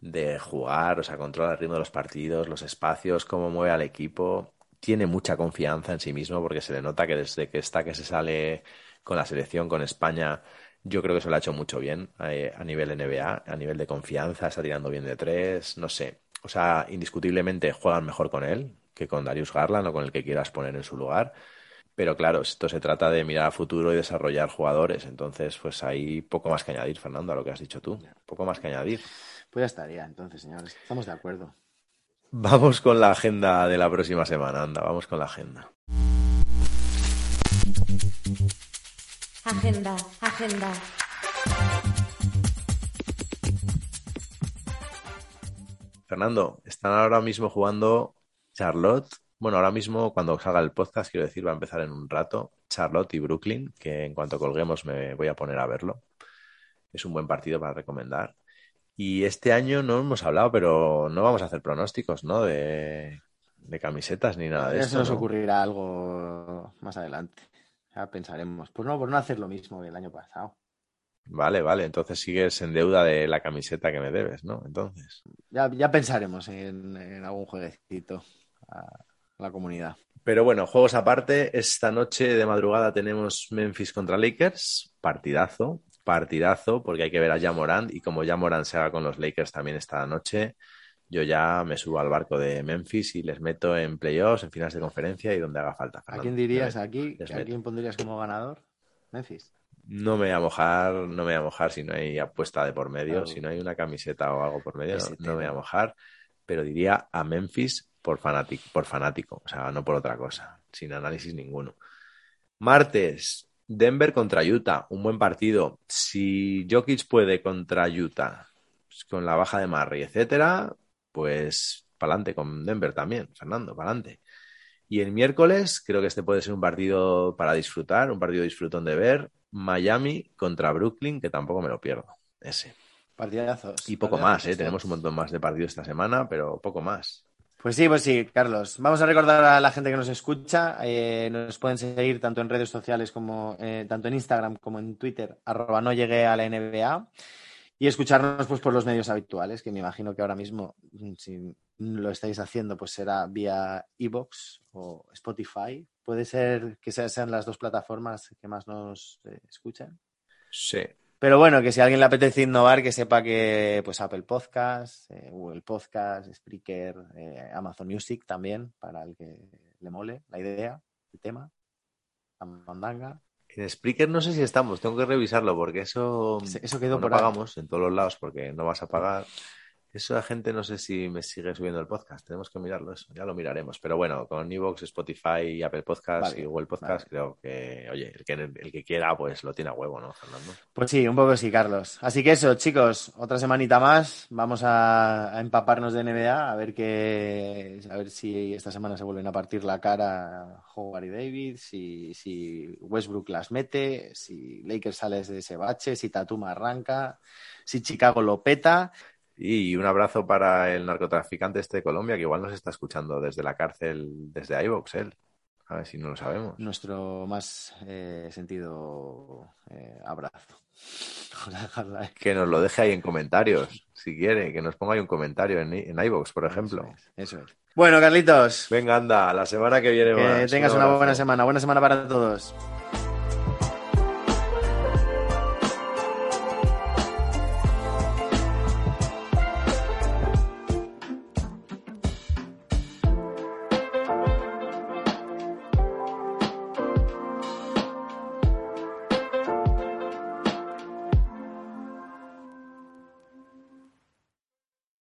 de jugar, o sea, controla el ritmo de los partidos, los espacios, cómo mueve al equipo. Tiene mucha confianza en sí mismo porque se le nota que desde que está que se sale con la selección, con España, yo creo que se lo ha hecho mucho bien eh, a nivel NBA, a nivel de confianza, está tirando bien de tres, no sé. O sea, indiscutiblemente juegan mejor con él que con Darius Garland o con el que quieras poner en su lugar. Pero claro, esto se trata de mirar a futuro y desarrollar jugadores. Entonces, pues hay poco más que añadir, Fernando, a lo que has dicho tú. Poco más que añadir. Pues ya estaría, entonces, señores. Estamos de acuerdo. Vamos con la agenda de la próxima semana, anda, vamos con la agenda. Agenda, agenda. Fernando, están ahora mismo jugando Charlotte. Bueno, ahora mismo cuando salga el podcast, quiero decir, va a empezar en un rato. Charlotte y Brooklyn, que en cuanto colguemos me voy a poner a verlo. Es un buen partido para recomendar. Y este año no hemos hablado, pero no vamos a hacer pronósticos, ¿no? De, de camisetas ni nada de eso. se nos ¿no? ocurrirá algo más adelante. Ya pensaremos. Pues no, por no hacer lo mismo que el año pasado. Vale, vale, entonces sigues en deuda de la camiseta que me debes, ¿no? Entonces. Ya, ya pensaremos en, en algún jueguecito a la comunidad. Pero bueno, juegos aparte, esta noche de madrugada tenemos Memphis contra Lakers, partidazo, partidazo, porque hay que ver a Jamorant y como Jamorant se haga con los Lakers también esta noche, yo ya me subo al barco de Memphis y les meto en playoffs, en finales de conferencia y donde haga falta. ¿A quién dirías aquí? ¿A quién pondrías como ganador? Memphis. No me voy a mojar, no me voy a mojar si no hay apuesta de por medio, Claro. si no hay una camiseta o algo por medio, no, no me voy a mojar, pero diría a Memphis por fanático, por fanático, o sea, no por otra cosa, sin análisis ninguno. Martes, Denver contra Utah, un buen partido. Si Jokic puede contra Utah, pues, con la baja de Murray, etcétera, pues pa'lante con Denver también, Fernando, pa'lante. Y el miércoles creo que este puede ser un partido para disfrutar, un partido disfrutón de ver. Miami contra Brooklyn, que tampoco me lo pierdo. Ese. Partidazos. Y poco Partidazos, más, ¿eh? Tenemos un montón más de partidos esta semana, pero poco más. Pues sí, pues sí, Carlos. Vamos a recordar a la gente que nos escucha. eh, nos pueden seguir tanto en redes sociales como eh, tanto en Instagram como en Twitter, arroba no llegué a la NBA. Y escucharnos pues por los medios habituales, que me imagino que ahora mismo, mm, si lo estáis haciendo, pues será vía Evox o Spotify. Puede ser que sea- sean las dos plataformas que más nos eh, escuchan. Sí. Pero bueno, que si a alguien le apetece innovar, que sepa que pues Apple Podcast, eh, Google Podcast, Spreaker, eh, Amazon Music también, para el que le mole la idea, el tema, la mandanga. En Spreaker no sé si estamos, tengo que revisarlo porque eso, eso quedó no por ahí. pagamos en todos los lados porque no vas a pagar. Eso la gente no sé si me sigue subiendo el podcast, tenemos que mirarlo eso, ya lo miraremos. Pero bueno, con Evox, Spotify, Apple Podcast Vale, y Google Podcast vale. creo que, oye, el que, el que quiera pues lo tiene a huevo, ¿no, Fernando? Pues sí, un poco sí, Carlos. Así que eso, chicos, otra semanita más. Vamos a, a empaparnos de NBA, a ver que, a ver si esta semana se vuelven a partir la cara Howard y David, si, si Westbrook las mete, si Lakers sale de ese bache, si Tatum arranca, si Chicago lo peta. Y un abrazo para el narcotraficante este de Colombia, que igual nos está escuchando desde la cárcel, desde iVox, él. A ver si no lo sabemos. Nuestro más eh, sentido eh, abrazo. (laughs) Que nos lo deje ahí en comentarios, si quiere, que nos ponga ahí un comentario en, en iVoox, por ejemplo. Eso es, eso es. Bueno, Carlitos, Venga, anda, la semana que viene que más. tengas Un una buena semana. Buena semana para todos.